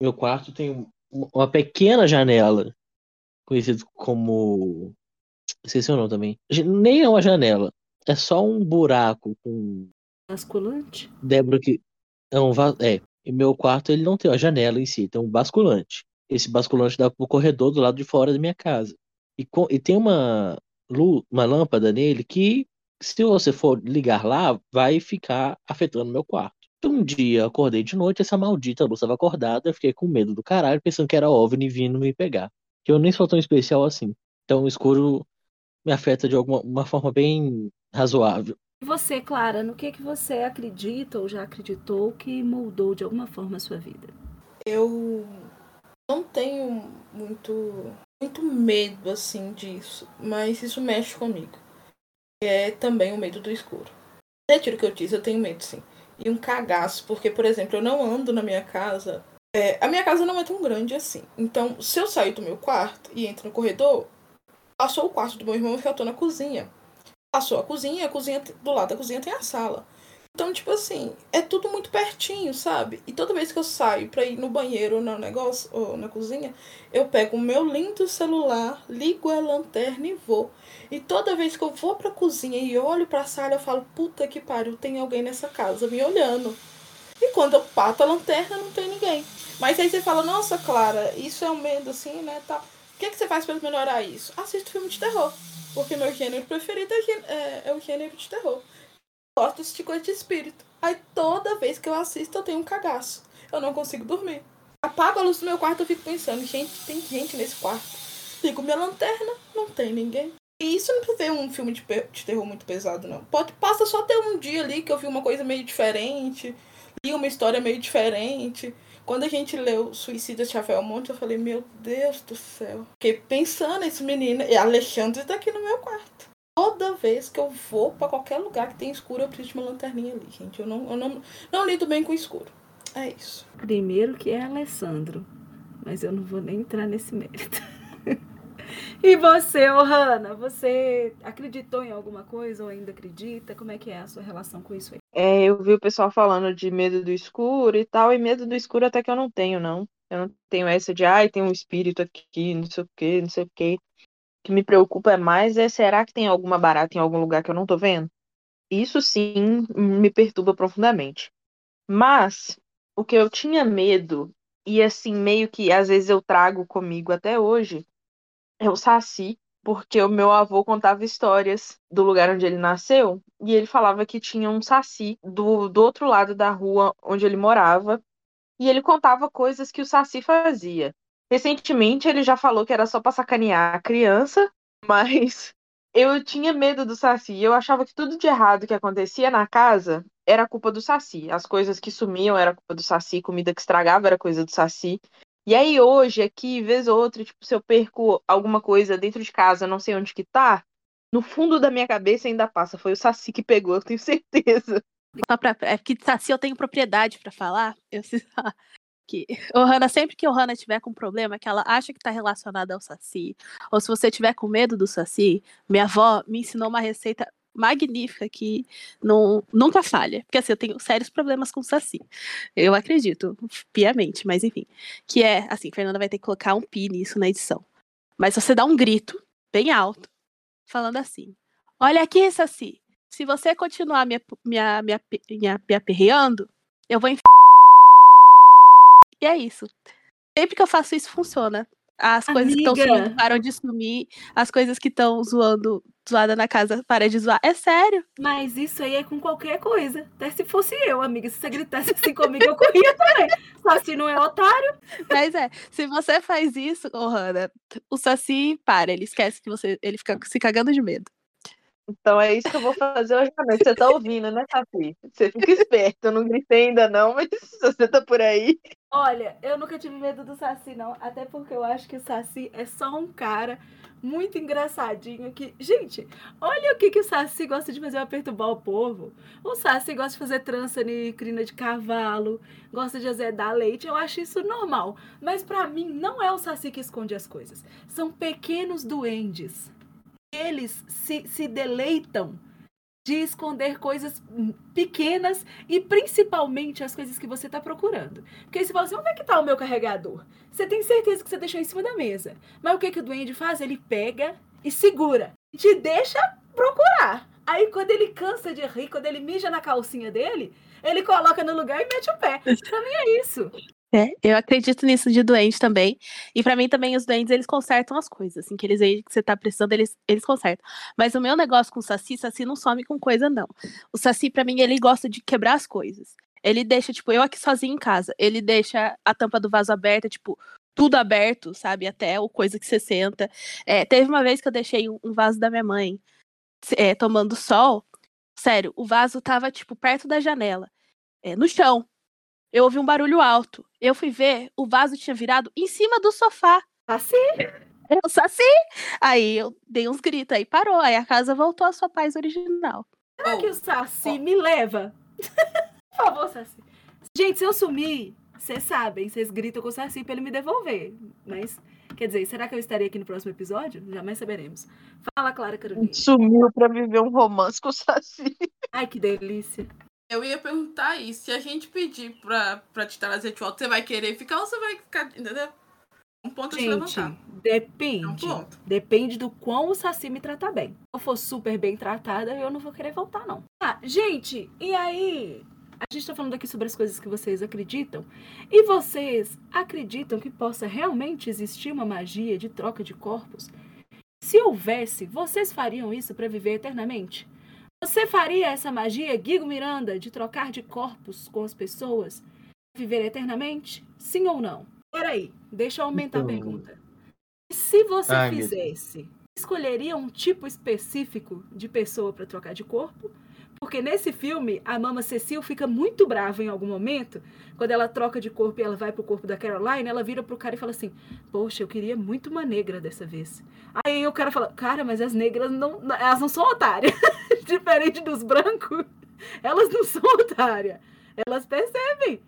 meu quarto tem uma pequena janela, conhecido como. Esqueci o nome também. Nem é uma janela. É só um buraco com. Basculante? Débora que. É, um va... é. E meu quarto ele não tem uma janela em si, tem um basculante. Esse basculante dá pro corredor do lado de fora da minha casa. E, com... e tem uma luz, uma lâmpada nele que se você for ligar lá, vai ficar afetando meu quarto. Um dia acordei de noite, essa maldita luz estava acordada, eu fiquei com medo do caralho, pensando que era OVNI vindo me pegar. Que eu nem sou tão especial assim. Então o escuro me afeta de alguma uma forma bem razoável. E você, Clara, no que que você acredita ou já acreditou que moldou de alguma forma a sua vida? Eu não tenho muito muito medo assim disso, mas isso mexe comigo é também o medo do escuro. Retiro o que eu disse, eu tenho medo sim. E um cagaço, porque, por exemplo, eu não ando na minha casa. É, a minha casa não é tão grande assim. Então, se eu sair do meu quarto e entro no corredor, passou o quarto do meu irmão e eu tô na cozinha. Passou a cozinha, a cozinha do lado da cozinha tem a sala. Então, tipo assim, é tudo muito pertinho, sabe? E toda vez que eu saio pra ir no banheiro ou no negócio, ou na cozinha, eu pego o meu lindo celular, ligo a lanterna e vou. E toda vez que eu vou pra cozinha e olho pra sala, eu falo, puta que pariu, tem alguém nessa casa me olhando. E quando eu pato a lanterna, não tem ninguém. Mas aí você fala, nossa, Clara, isso é um medo assim, né? Tá. O que, é que você faz pra melhorar isso? Assisto filme de terror. Porque meu gênero preferido é, é, é o gênero de terror gosto de coisa de espírito. Aí toda vez que eu assisto eu tenho um cagaço. Eu não consigo dormir. Apago a luz do meu quarto e fico pensando, gente, tem gente nesse quarto. Ligo minha lanterna, não tem ninguém. E isso não precisa ver um filme de, de terror muito pesado, não. Pode, passa só ter um dia ali que eu vi uma coisa meio diferente, li uma história meio diferente. Quando a gente leu Suicida de Rafael Monte, eu falei, meu Deus do céu. Fiquei pensando, esse menino, e Alexandre tá aqui no meu quarto toda vez que eu vou para qualquer lugar que tem escuro, eu preciso de uma lanterninha ali, gente. Eu não, eu não, não lido bem com escuro. É isso. Primeiro que é Alessandro, mas eu não vou nem entrar nesse mérito. e você, Ohana, você acreditou em alguma coisa ou ainda acredita? Como é que é a sua relação com isso aí? É, eu vi o pessoal falando de medo do escuro e tal, e medo do escuro até que eu não tenho, não. Eu não tenho essa de, ai, tem um espírito aqui, não sei o que, não sei o que que me preocupa mais é será que tem alguma barata em algum lugar que eu não tô vendo? Isso sim me perturba profundamente. Mas o que eu tinha medo, e assim, meio que às vezes eu trago comigo até hoje, é o Saci, porque o meu avô contava histórias do lugar onde ele nasceu, e ele falava que tinha um Saci do, do outro lado da rua onde ele morava, e ele contava coisas que o Saci fazia. Recentemente ele já falou que era só pra sacanear a criança, mas eu tinha medo do Saci. Eu achava que tudo de errado que acontecia na casa era culpa do Saci. As coisas que sumiam era culpa do Saci, comida que estragava era coisa do Saci. E aí hoje, aqui, vez ou outra, tipo, se eu perco alguma coisa dentro de casa, não sei onde que tá, no fundo da minha cabeça ainda passa. Foi o Saci que pegou, eu tenho certeza. Só pra, é que Saci eu tenho propriedade para falar. Eu, Que Ohana, sempre que Ohana tiver com problema, que ela acha que tá relacionada ao Saci, ou se você tiver com medo do Saci, minha avó me ensinou uma receita magnífica que não, nunca falha. Porque assim, eu tenho sérios problemas com Saci. Eu acredito, piamente, mas enfim. Que é, assim, Fernanda vai ter que colocar um pi nisso na edição. Mas você dá um grito, bem alto, falando assim: Olha aqui, Saci. Se você continuar me, me, me, me, me aperreando, eu vou enfiar. E é isso. Sempre que eu faço isso, funciona. As Amiga. coisas que estão sumindo param de sumir. As coisas que estão zoando, zoada na casa, param de zoar. É sério. Mas isso aí é com qualquer coisa. Até se fosse eu, amiga. Se você gritasse assim comigo, eu corria também. Só se não é otário. Mas é, se você faz isso, ô Hannah, o Saci para, ele esquece que você. Ele fica se cagando de medo. Então é isso que eu vou fazer hoje à noite. Você tá ouvindo, né, Safi? Você fica esperto. Eu não gritei ainda não, mas você tá por aí. Olha, eu nunca tive medo do Saci, não. Até porque eu acho que o Saci é só um cara muito engraçadinho que. Gente, olha o que, que o Saci gosta de fazer pra perturbar o povo. O Saci gosta de fazer trança de crina de cavalo, gosta de azedar leite. Eu acho isso normal. Mas pra mim, não é o Saci que esconde as coisas. São pequenos duendes. Eles se, se deleitam de esconder coisas pequenas e principalmente as coisas que você está procurando. Porque aí você fala assim, onde é que está o meu carregador? Você tem certeza que você deixou em cima da mesa. Mas o que, que o duende faz? Ele pega e segura. Te deixa procurar. Aí quando ele cansa de rir, quando ele mija na calcinha dele, ele coloca no lugar e mete o pé. Pra mim é isso. É, eu acredito nisso de doente também. E pra mim também os doentes, eles consertam as coisas, assim, que eles veem que você tá precisando, eles, eles consertam. Mas o meu negócio com o Saci, Saci não some com coisa, não. O Saci, pra mim, ele gosta de quebrar as coisas. Ele deixa, tipo, eu aqui sozinho em casa, ele deixa a tampa do vaso aberta, tipo, tudo aberto, sabe? Até o coisa que você senta. É, teve uma vez que eu deixei um, um vaso da minha mãe é, tomando sol. Sério, o vaso tava, tipo, perto da janela, é, no chão. Eu ouvi um barulho alto. Eu fui ver, o vaso tinha virado em cima do sofá. Saci? Eu saci! Aí eu dei uns gritos, aí parou. Aí a casa voltou à sua paz original. Será que o Saci me leva? Por favor, Saci. Gente, se eu sumir, vocês sabem, vocês gritam com o Saci pra ele me devolver. Mas, quer dizer, será que eu estarei aqui no próximo episódio? Jamais saberemos. Fala, Clara Carolina. Sumiu pra viver um romance com o Saci. Ai, que delícia. Eu ia perguntar isso. Se a gente pedir pra, pra te trazer de volta, você vai querer ficar ou você vai ficar. Entendeu? Um ponto a se Gente, levantar. depende. É um ponto. Depende do quão o Saci me tratar bem. Se eu for super bem tratada, eu não vou querer voltar, não. Ah, gente, e aí? A gente tá falando aqui sobre as coisas que vocês acreditam. E vocês acreditam que possa realmente existir uma magia de troca de corpos? Se houvesse, vocês fariam isso para viver eternamente? Você faria essa magia, Guigo Miranda, de trocar de corpos com as pessoas? Viver eternamente? Sim ou não? Peraí, deixa eu aumentar a Então- pergunta. E se você Ai, fizesse, escolheria um tipo específico de pessoa para trocar de corpo? Porque nesse filme, a Mama Cecil fica muito brava em algum momento. Quando ela troca de corpo e ela vai pro corpo da Caroline, ela vira pro cara e fala assim: Poxa, eu queria muito uma negra dessa vez. Aí o cara fala: Cara, mas as negras não, elas não são otárias. Diferente dos brancos, elas não são otárias. Elas percebem.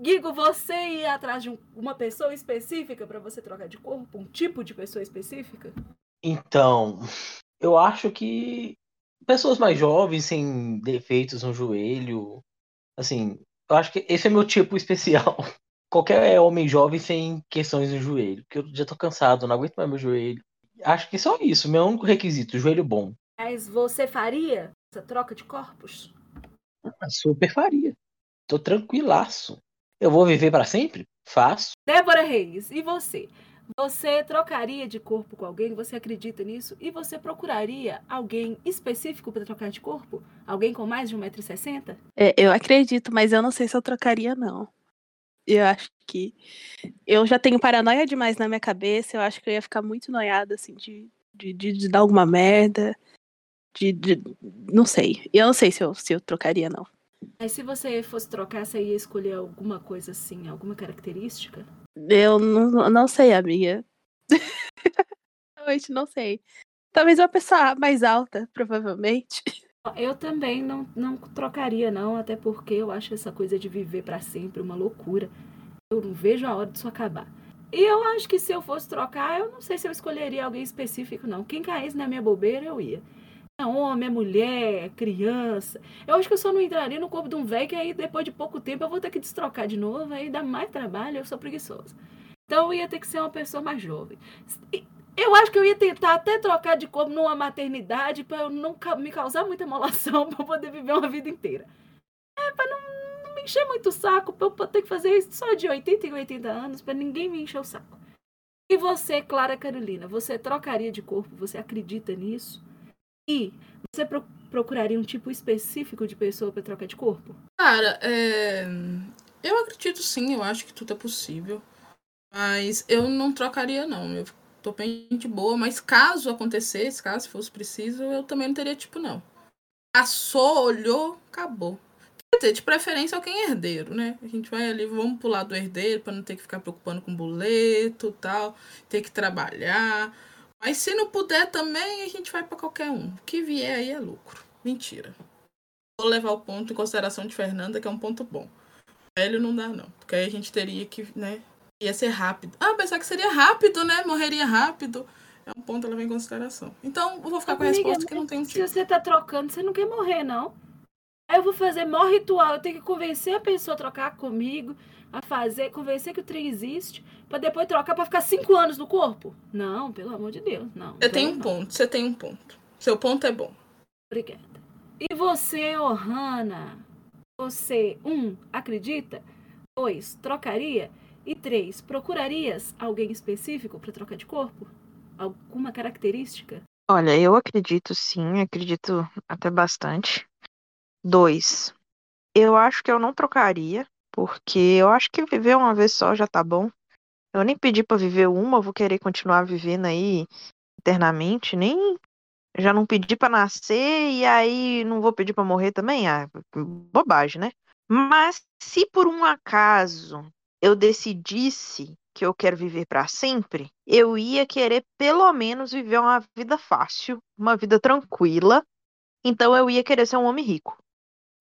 Guigo, você ia atrás de um- uma pessoa específica para você trocar de corpo? Um tipo de pessoa específica? Então, eu acho que pessoas mais jovens, sem defeitos no joelho, assim, eu acho que esse é meu tipo especial. Qualquer homem jovem sem questões no joelho, porque eu já tô cansado, não aguento mais meu joelho. Acho que só isso, meu único requisito, joelho bom. Mas você faria essa troca de corpos? Ah, Super faria. Tô tranquilaço. Eu vou viver pra sempre? Faço. Débora Reis, e você? Você trocaria de corpo com alguém? Você acredita nisso? E você procuraria alguém específico para trocar de corpo? Alguém com mais de 1,60m? É, eu acredito, mas eu não sei se eu trocaria, não. Eu acho que. Eu já tenho paranoia demais na minha cabeça. Eu acho que eu ia ficar muito noiada, assim, de, de, de, de dar alguma merda. De, de- Não sei. Eu não sei se eu, se eu trocaria, não. Mas se você fosse trocar, você ia escolher alguma coisa assim, alguma característica? Eu não, não sei, amiga. Realmente não sei. Talvez uma pessoa mais alta, provavelmente. Eu também não, não trocaria, não, até porque eu acho essa coisa de viver para sempre uma loucura. Eu não vejo a hora disso acabar. E eu acho que se eu fosse trocar, eu não sei se eu escolheria alguém específico, não. Quem caísse na minha bobeira, eu ia. É homem, é mulher, é criança. Eu acho que eu só não entraria no corpo de um velho que aí depois de pouco tempo eu vou ter que destrocar de novo, aí dá mais trabalho, eu sou preguiçosa. Então eu ia ter que ser uma pessoa mais jovem. Eu acho que eu ia tentar até trocar de corpo numa maternidade para eu não me causar muita emolação para poder viver uma vida inteira. É, para não encher muito o saco pra eu ter que fazer isso só de 80 em 80 anos, para ninguém me encher o saco. E você, Clara Carolina, você trocaria de corpo? Você acredita nisso? E você pro procuraria um tipo específico de pessoa para trocar de corpo? Cara, é... eu acredito sim, eu acho que tudo é possível. Mas eu não trocaria, não. Eu tô bem de boa, mas caso acontecesse, caso fosse preciso, eu também não teria tipo, não. Passou, olhou, acabou ter de preferência alguém é herdeiro, né? A gente vai ali, vamos pular do herdeiro para não ter que ficar preocupando com boleto tal, ter que trabalhar. Mas se não puder também, a gente vai para qualquer um. O que vier aí é lucro. Mentira. Vou levar o ponto em consideração de Fernanda, que é um ponto bom. Velho não dá, não. Porque aí a gente teria que, né? Ia ser rápido. Ah, pensar que seria rápido, né? Morreria rápido. É um ponto a levar em consideração. Então, eu vou ficar com a resposta que não tem um tipo. Se você tá trocando, você não quer morrer, não. Aí eu vou fazer maior ritual, eu tenho que convencer a pessoa a trocar comigo, a fazer, convencer que o trem existe, para depois trocar para ficar cinco anos no corpo? Não, pelo amor de Deus, não. Você tem um não. ponto, você tem um ponto. Seu ponto é bom. Obrigada. E você, Ohana? Você, um, acredita? Dois, trocaria? E três, procurarias alguém específico para trocar de corpo? Alguma característica? Olha, eu acredito sim, acredito até bastante. Dois, eu acho que eu não trocaria, porque eu acho que viver uma vez só já tá bom. Eu nem pedi para viver uma, vou querer continuar vivendo aí eternamente, nem já não pedi para nascer e aí não vou pedir para morrer também, ah, bobagem, né? Mas se por um acaso eu decidisse que eu quero viver para sempre, eu ia querer pelo menos viver uma vida fácil, uma vida tranquila. Então eu ia querer ser um homem rico.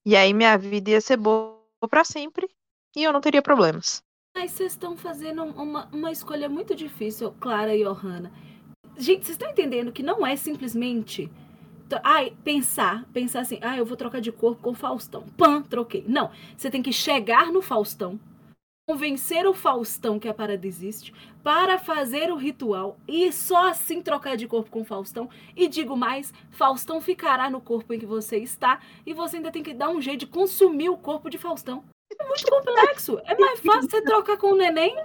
E aí minha vida ia ser boa para sempre e eu não teria problemas. Mas vocês estão fazendo uma, uma escolha muito difícil, Clara e Johanna. Gente, vocês estão entendendo que não é simplesmente ai, pensar, pensar assim, ah, eu vou trocar de corpo com Faustão. Pã, troquei. Não, você tem que chegar no Faustão, convencer o Faustão que a parada existe para fazer o ritual e só assim trocar de corpo com Faustão. E digo mais, Faustão ficará no corpo em que você está e você ainda tem que dar um jeito de consumir o corpo de Faustão. É muito complexo. É mais fácil você trocar com o neném.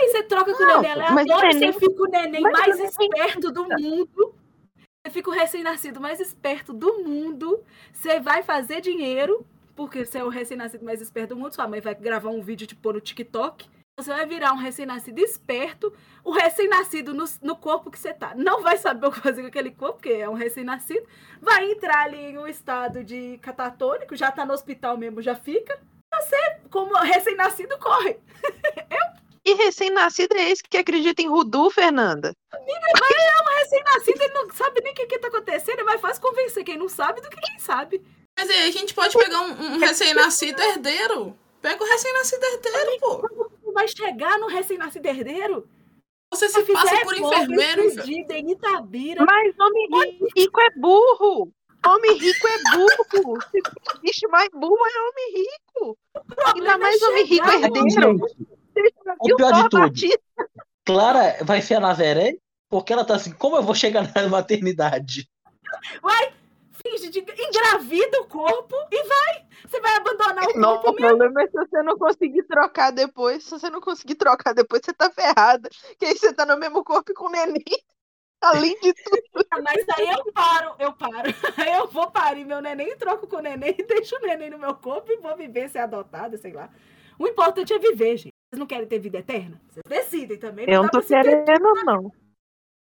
E você troca com o neném aleatório, neném... você fica o neném mais esperto do mundo. Você fica o recém-nascido mais esperto do mundo. Você vai fazer dinheiro porque você é o recém-nascido mais esperto do mundo, sua mãe vai gravar um vídeo te pôr no TikTok. Você vai virar um recém-nascido esperto, o recém-nascido no, no, corpo que você tá. Não vai saber o que fazer com aquele corpo, porque é um recém-nascido. Vai entrar ali em um estado de catatônico, já tá no hospital mesmo, já fica. Você, como recém-nascido, corre. Eu e recém-nascido é esse que acredita em Rudu, Fernanda? Amiga, mas é um recém-nascido, ele não sabe nem o que, que tá acontecendo. É mais fácil convencer quem não sabe do que quem sabe. Mas aí a gente pode pegar um, um recém-nascido herdeiro. Pega o recém-nascido herdeiro, pô. Vai chegar no recém-nascido herdeiro? Você se passa por enfermeiro. Em Itabira. Mas homem rico é burro. Homem rico é burro. Se existe mais burro, é homem rico. Ainda mais é homem rico é herdeiro. O pior de tudo. Clara vai ser na veré porque ela tá assim, como eu vou chegar na maternidade? Vai, finge de engravida o corpo e vai. Você vai abandonar o não, corpo. O problema é se você não conseguir trocar depois. Se você não conseguir trocar depois, você tá ferrada. Que aí você tá no mesmo corpo com o neném. Além de tudo. Mas aí eu paro, eu paro. Aí eu vou parir meu neném, troco com o neném, deixo o neném no meu corpo e vou viver, ser adotada, sei lá. O importante é viver, gente. Vocês não querem ter vida eterna? Vocês decidem também. Não eu não tô querendo, não.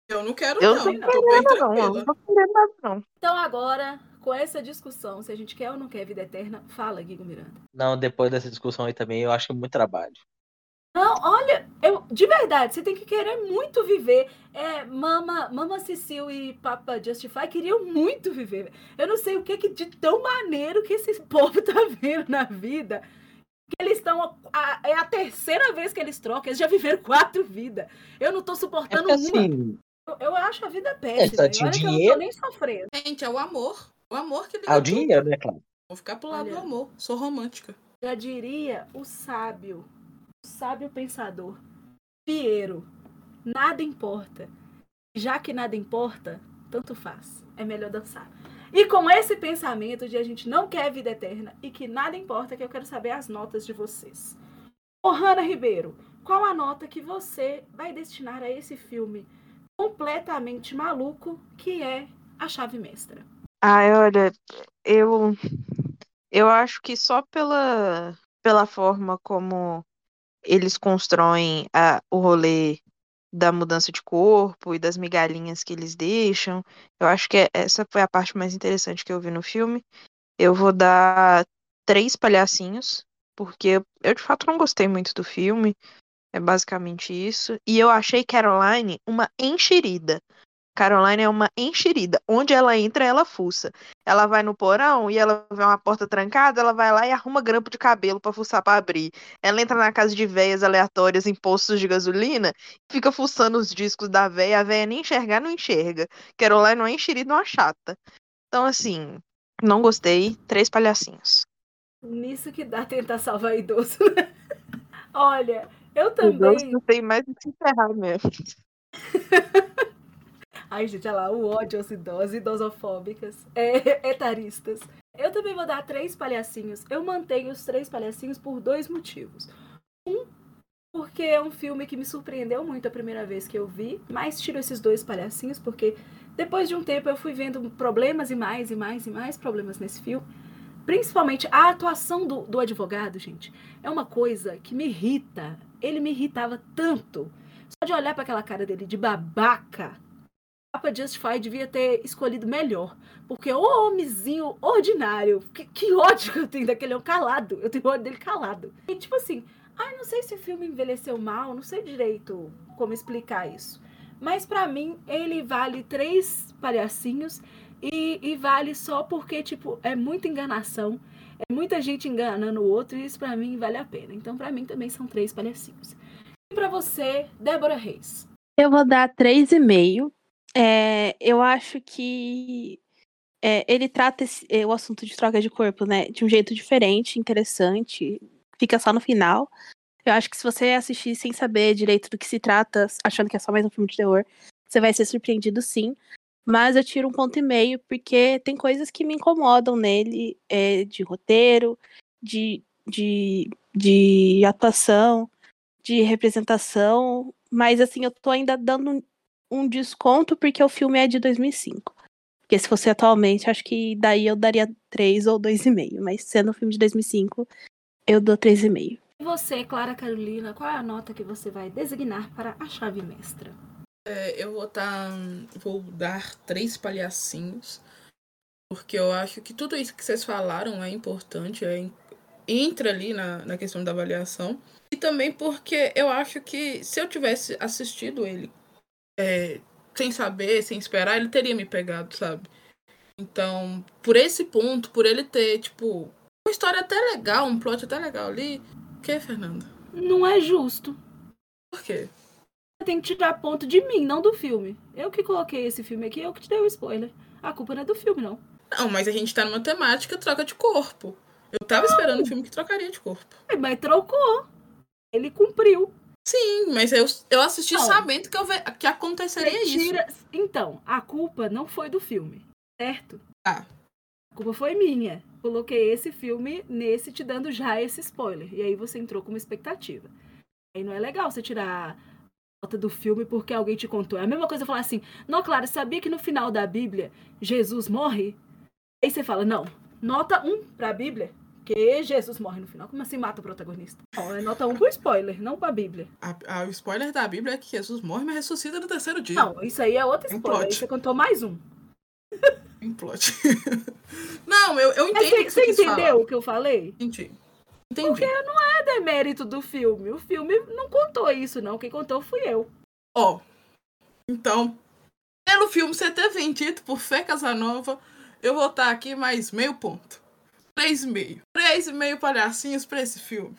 Eu não quero, eu não. Tô querendo, não. Eu não tô querendo não. Então agora, com essa discussão, se a gente quer ou não quer vida eterna, fala, Guigo Miranda. Não, depois dessa discussão aí também, eu acho muito trabalho. Não, olha, eu, de verdade, você tem que querer muito viver. É, Mama, Mama Cecil e Papa Justify queriam muito viver. Eu não sei o que, que de tão maneiro que esse povo tá vendo na vida Eles estão. É a terceira vez que eles trocam. Eles já viveram quatro vidas. Eu não tô É suportando porque uma. assim, Eu, eu acho a vida péssima. só e tinha olha que eu não dinheiro. tô nem sofrendo. Gente, é o amor. O amor que liga ah, o tudo. dinheiro, né, claro. Vou ficar pro lado Olha. do amor. Sou romântica. Já diria o sábio, sábio pensador, Piero, nada importa. Já que nada importa, tanto faz. É melhor dançar. E com esse pensamento de a gente não quer vida eterna e que nada importa, que eu quero saber as notas de vocês. Ô, Hanna Ribeiro, qual a nota que você vai destinar a esse filme completamente maluco que é A Chave Mestra? Ai, olha, eu eu acho que só pela pela forma como eles constroem a, o rolê da mudança de corpo e das migalhinhas que eles deixam, eu acho que é- essa foi a parte mais interessante que eu vi no filme. Eu vou dar três palhacinhos, porque eu, de fato não gostei muito do filme. É basicamente isso. E eu achei Caroline uma enxerida. Caroline é uma enxerida. Onde ela entra, ela fuça. Ela vai no porão e ela vê uma porta trancada, ela vai lá e arruma grampo de cabelo pra fuçar pra abrir. Ela entra na casa de véias aleatórias em postos de gasolina e fica fuçando os discos da véia. A véia nem enxergar, não enxerga. Caroline não é enxerida, uma chata. Então, assim, não gostei. Três palhacinhos. Nisso que dá tentar salvar idoso, né? Olha, eu também. não tem mais o que se ferrar mesmo. Ai, gente, olha lá, o ódio aos idosos, idosofóbicas, é, etaristas. Eu também vou dar três palhacinhos. Eu mantenho os três palhacinhos por dois motivos. Um, porque é um filme que me surpreendeu muito a primeira vez que eu vi, mas tiro esses dois palhacinhos, porque depois de um tempo eu fui vendo problemas e mais, e mais, e mais problemas nesse filme. Principalmente a atuação do, do advogado, gente, é uma coisa que me irrita. Ele me irritava tanto. Só de olhar para aquela cara dele de babaca, Papa Justify devia ter escolhido melhor. Porque o homenzinho ordinário, que, que ódio que eu tenho daquele homem calado. Eu tenho ódio dele calado. E tipo assim, ai, não sei se o filme envelheceu mal, não sei direito como explicar isso. Mas pra mim, ele vale três palhacinhos e, e vale só porque, tipo, é muita enganação. É muita gente enganando o outro e isso pra mim vale a pena. Então, pra mim também são três palhacinhos. E pra você, Débora Reis? Eu vou dar 3,5. É, eu acho que é, ele trata esse- é, o assunto de troca de corpo, né, de um jeito diferente, interessante. Fica só no final. Eu acho que se você assistir sem saber direito do que se trata, achando que é só mais um filme de terror, você vai ser surpreendido sim. Mas eu tiro um ponto e meio, porque tem coisas que me incomodam nele, é, de roteiro, de, de, de atuação, de representação. Mas assim, eu tô ainda dando um- desconto porque o filme é de 2005. Porque se fosse atualmente, acho que daí eu daria 3 ou 2,5. Mas sendo um filme de 2005, eu dou 3,5. E você, Clara Carolina, qual é a nota que você vai designar para a chave mestra? É, eu vou dar, vou dar três palhacinhos, porque eu acho que tudo isso que vocês falaram é importante, é, entra ali na, na questão da avaliação. E também porque eu acho que se eu tivesse assistido ele é, sem saber, sem esperar, ele teria me pegado, sabe? Então, por esse ponto, por ele ter, tipo, uma história até legal, um plot até legal ali. O que, Fernanda? Não é justo. Por quê? Você tem que tirar ponto de mim, não do filme. Eu que coloquei esse filme aqui, eu que te dei o spoiler. A culpa não é do filme, não. Não, mas a gente tá numa temática troca de corpo. Eu tava esperando um filme que trocaria de corpo. É, Mas trocou. Ele cumpriu. Sim, mas eu, eu assisti Não. sabendo que, eu ve- que aconteceria Você isso. tira- Então, a culpa não foi do filme, certo? Ah. A culpa foi minha. Coloquei esse filme nesse te dando já esse spoiler. E aí você entrou com uma expectativa. Aí não é legal você tirar a nota do filme porque alguém te contou. É a mesma coisa falar assim, não, Clara, sabia que no final da Bíblia Jesus morre? Aí você fala, não, nota 1 pra Bíblia, que Jesus morre no final. Como assim mata o protagonista? Não, é nota 1 pro spoiler, não pra Bíblia. A- a- o spoiler da Bíblia é que Jesus morre, mas ressuscita no terceiro dia. Não, isso aí é outro É um spoiler. Você contou mais um. Em plot. Não, eu, eu Mas entendo o você, que você entendeu falar. o que eu falei? Entendi. Entendi. É demérito do filme. O filme não contou isso, não. Quem contou fui eu. Ó, então, pelo filme ser ter vendido por Fé Casanova, eu vou estar aqui mais meio ponto. 3,5. 3,5 palhacinhos pra esse filme.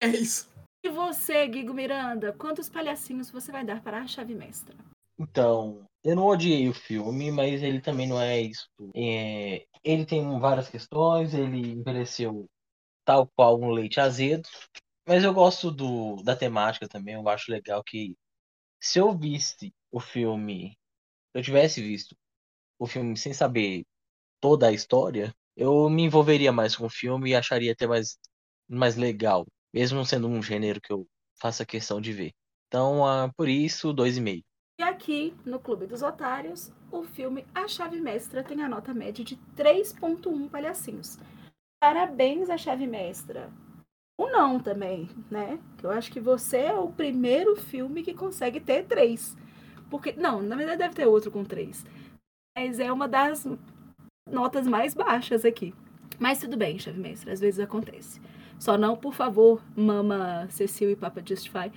É isso. E você, Guigo Miranda, quantos palhacinhos você vai dar para a chave mestra? Então, eu não odiei o filme, mas ele também não é isso. É, ele tem várias questões, ele envelheceu tal qual um leite azedo, mas eu gosto do, da temática também, eu acho legal que se eu visse o filme, se eu tivesse visto o filme sem saber toda a história, eu me envolveria mais com o filme e acharia até mais, mais legal, mesmo sendo um gênero que eu faça questão de ver. Então, uh, por isso, dois e meio. Aqui, no Clube dos Otários, o filme A Chave Mestra tem a nota média de 3.1 palhacinhos. Parabéns à Chave Mestra. Ou não também, né? Eu acho que você é o primeiro filme que consegue ter três. Porque, não, na verdade deve ter outro com três. Mas é uma das notas mais baixas aqui. Mas tudo bem, Chave Mestra, às vezes acontece. Só não, por favor, Mama Cecil e Papa Justify,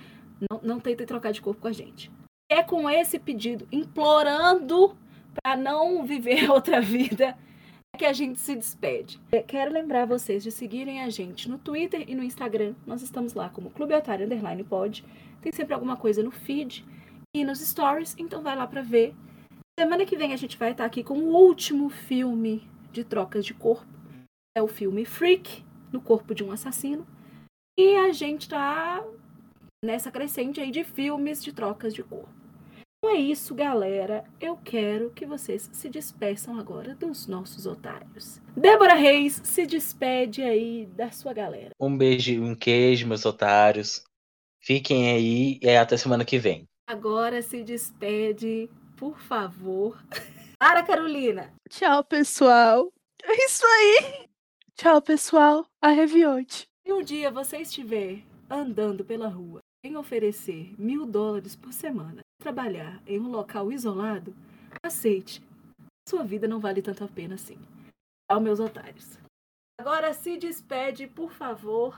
não, não tentem trocar de corpo com a gente é com esse pedido, implorando para não viver outra vida, que a gente se despede. Quero lembrar vocês de seguirem a gente no Twitter e no Instagram. Nós estamos lá como Clube Otário Underline Pod. Tem sempre alguma coisa no feed e nos stories, então vai lá para ver. Semana que vem a gente vai estar aqui com o último filme de trocas de corpo. É o filme Freak, no corpo de um assassino. E a gente tá nessa crescente aí de filmes de trocas de corpo. Então é isso, galera. Eu quero que vocês se despeçam agora dos nossos otários. Débora Reis, se despede aí da sua galera. Um beijo e um queijo, meus otários. Fiquem aí e até semana que vem. Agora se despede, por favor. Para, Carolina. Tchau, pessoal. É isso aí. Tchau, pessoal. A Revionte. Se um dia você estiver andando pela rua em oferecer mil dólares por semana trabalhar em um local isolado, aceite. Sua vida não vale tanto a pena assim. Tchau, meus otários. Agora se despede, por favor,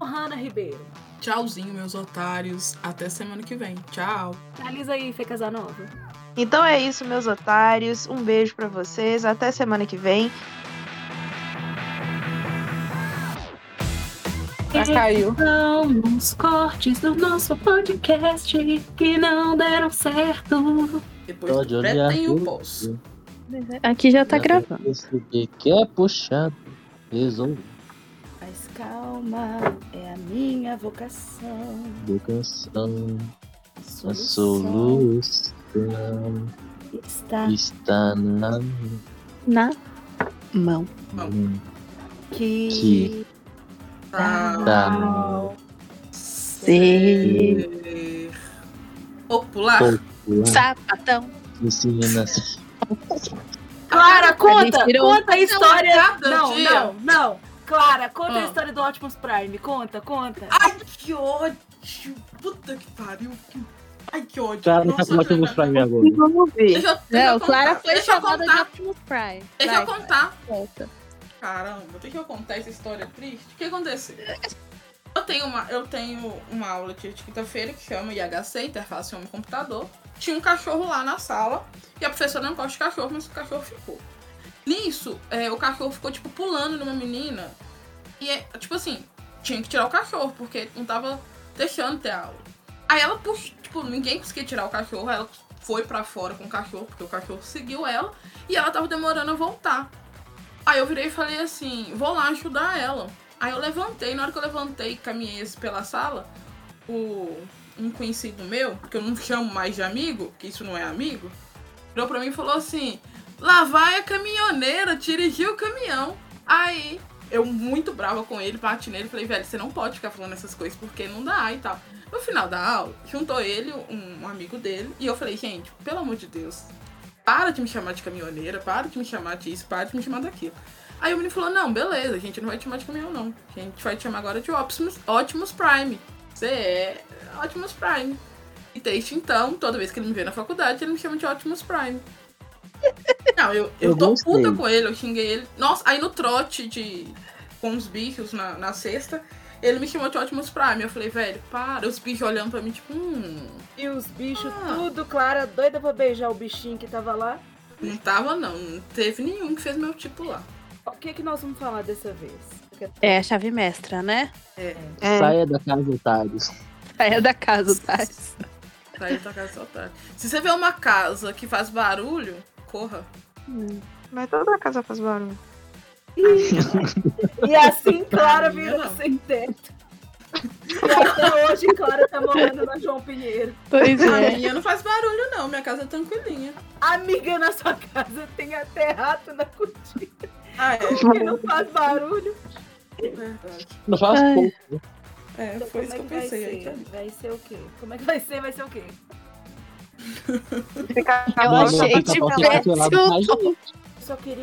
Hanna Ribeiro. Tchauzinho, meus otários. Até semana que vem. Tchau. Finaliza aí, Fê Casanova. Então é isso, meus otários. Um beijo para vocês. Até semana que vem. Já caiu. São os cortes do nosso podcast que não deram certo. Depois Pode do olhar pré tem o pós. Aqui já tá gravando. Esse que é puxado, resolve Mas calma, é a minha vocação. canção. A Solução está está na Na mão. mão. aqui. Que Tá. Tá. Ser Popular. popular sapatão. ensina-se. Clara, conta! tirou- Conta a história. Não, dia. não, não. Clara, conta a Ah. história do Optimus Prime. Conta, conta. Ai, que ódio. Puta que pariu. Ai, que ódio. Cara, tá Nossa, com Optimus. Prime agora. Vamos ver. Deixa eu, deixa Não, eu Clara contar. foi deixa eu chamada de contar. Optimus Prime. Deixa Vai, eu contar. conta. Caramba, deixa eu contar essa história triste. O que aconteceu? Eu tenho uma, eu tenho uma aula de quinta-feira que chama IHC, Interface Homem-Computador. Tinha um cachorro lá na sala e a professora não gosta de cachorro, mas o cachorro ficou. Nisso, é, o cachorro ficou, tipo, pulando numa menina. E, é, tipo assim, tinha que tirar o cachorro, porque não tava deixando ter aula. Aí ela, puxa, tipo, ninguém conseguia tirar o cachorro, ela foi pra fora com o cachorro, porque o cachorro seguiu ela, e ela tava demorando a voltar. Aí eu virei e falei assim, vou lá ajudar ela. Aí eu levantei, na hora que eu levantei caminhei assim pela sala, o, um conhecido meu, que eu não chamo mais de amigo, que isso não é amigo, virou pra mim e falou assim, lá vai a caminhoneira dirigir o caminhão. Aí eu muito brava com ele, bati nele, falei, velho, você não pode ficar falando essas coisas porque não dá e tal. No final da aula, juntou ele, um amigo dele, e eu falei, gente, pelo amor de Deus, para de me chamar de caminhoneira, para de me chamar disso, para de me chamar daquilo. Aí o menino falou, não, beleza, a gente não vai te chamar de caminhão, não. A gente vai te chamar agora de Optimus, Optimus Prime. Você é Optimus Prime. E desde então, toda vez que ele me vê na faculdade, ele me chama de Optimus Prime. Não, eu, eu, Eu tô gostei. puta com ele, eu xinguei ele. Nossa, aí no trote de com os bichos na, na sexta, ele me chamou de Optimus Prime. Eu falei, velho, para. Os bichos olhando pra mim, tipo, hum. E os bichos, Ah. tudo, Clara, doida pra beijar o bichinho que tava lá. Não tava, não. Não teve nenhum que fez meu tipo lá. O que que nós vamos falar dessa vez? É a chave mestra, né? É, É, Saia da casa, otários. É da casa, tá? sair da casa do otário. Se você vê uma casa que faz barulho, corra. mas toda casa faz barulho. E assim Clara A não. sem teto. E até hoje Clara tá morando na João Pinheiro. Pois A é. minha não faz barulho, não. Minha casa é tranquilinha. Amiga, na sua casa tem até rato na cortina. Ah, é. Que não faz barulho. Verdade. Não faz pouco. É, Então, foi como isso é que eu vai pensei aí. ser? Vai ser o quê? Como é que vai ser? Vai ser o quê? Eu achei de péssimo.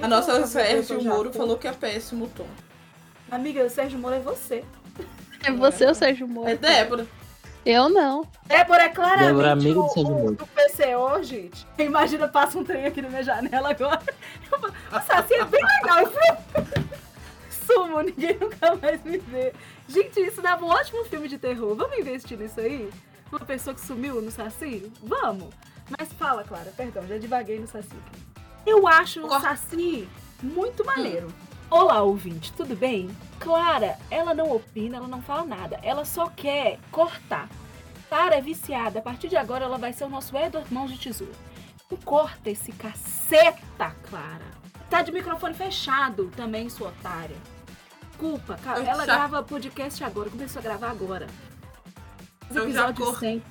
A nossa Sérgio Moro já- falou que é péssimo tom. Amiga, o Sérgio Moro é você. É você, o Sérgio Moro. É Débora. Eu não. Débora é claramente Débora, amiga o, o- do PCO, gente. Imagina, passa um trem aqui na minha janela agora. Eu falo, o Saci é bem legal. Sumo, ninguém nunca mais me vê. Gente, isso dava um ótimo filme de terror. Vamos investir nisso aí? Uma pessoa que sumiu no Saci? Vamos. Mas fala, Clara, perdão, já divaguei no Saci. Eu acho o Saci muito maneiro. Olá, ouvinte, tudo bem? Clara, ela não opina, ela não fala nada. Ela só quer cortar. Clara é viciada. A partir de agora, ela vai ser o nosso Edward Mãos de Tesouro. Não corta esse caceta, Clara. Tá de microfone fechado também, sua otária. Desculpa, ca- Eu ela já- grava podcast agora, começou a gravar agora. Os Eu já cor- 100.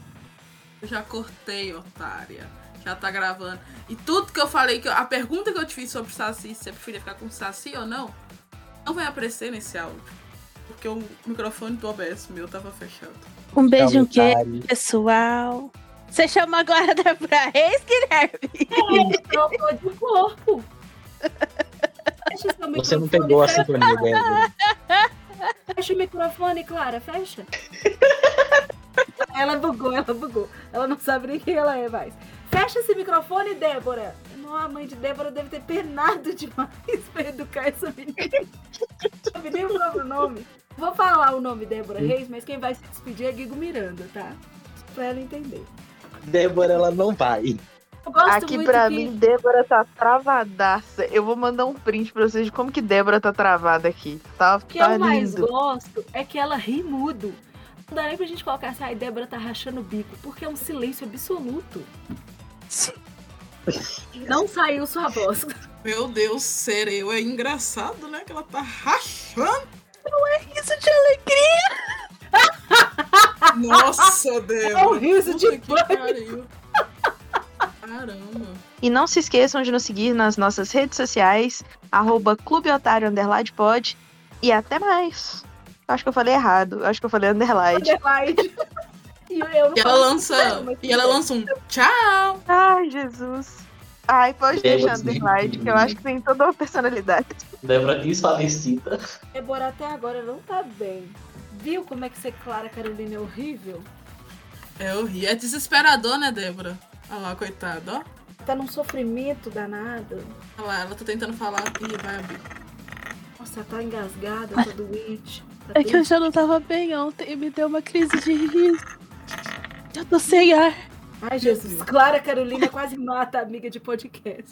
Eu já cortei, otária. Já tá gravando. E tudo que eu falei, que eu- a pergunta que eu te fiz sobre Saci, se você preferia ficar com Saci ou não, não vai aparecer nesse áudio. Porque o microfone do OBS meu tava fechado. Um beijo, um pessoal? Você chama agora da pra Reis, Guilherme? Trocou de corpo. Fecha seu Você não pegou a sintonia dela. Fecha o microfone, Clara, fecha. ela bugou, ela bugou. Ela não sabe nem quem ela é mais. Fecha esse microfone, Débora. Não, a mãe de Débora deve ter penado demais pra educar essa menina. Não sabe nem o próprio nome. Vou falar o nome Débora Reis, mas quem vai se despedir é Guigo Miranda, tá? Pra ela entender. Débora, ela não vai. Aqui pra que... mim, Débora tá travadaça. Eu vou mandar um print pra vocês de como que Débora tá travada aqui. Tá, O que tá eu mais lindo. gosto é que ela ri mudo. Não dá nem pra gente colocar assim, ai, Débora tá rachando o bico, porque é um silêncio absoluto. Não saiu sua voz. Meu Deus, ser eu é engraçado, né? Que ela tá rachando. Isso de alegria. Nossa, Débora. É um riso de Puta pariu. Caramba. E não se esqueçam de nos seguir nas nossas redes sociais, arroba Clube Otário Underline Pod. E até mais. Acho que eu falei errado. Acho que eu falei underline. Underline. E E ela lança. mas E ela lança um tchau. Ai, Jesus. Ai, pode Débora deixar sim. underline, que eu acho que tem toda uma personalidade. Débora desfalecida. Débora até agora não tá bem. Viu como é que ser Clara Carolina é horrível? É horrível. É desesperador, né, Débora? Olha lá, coitada, ó. Tá num sofrimento danado. Olha lá, ela tá tentando falar e vai abrir. Nossa, tá engasgada, tá doente. Tá É que eu já não tava bem ontem e me deu uma crise de riso. Já tô sem ar. Ai, Jesus. Clara Carolina quase mata a amiga de podcast.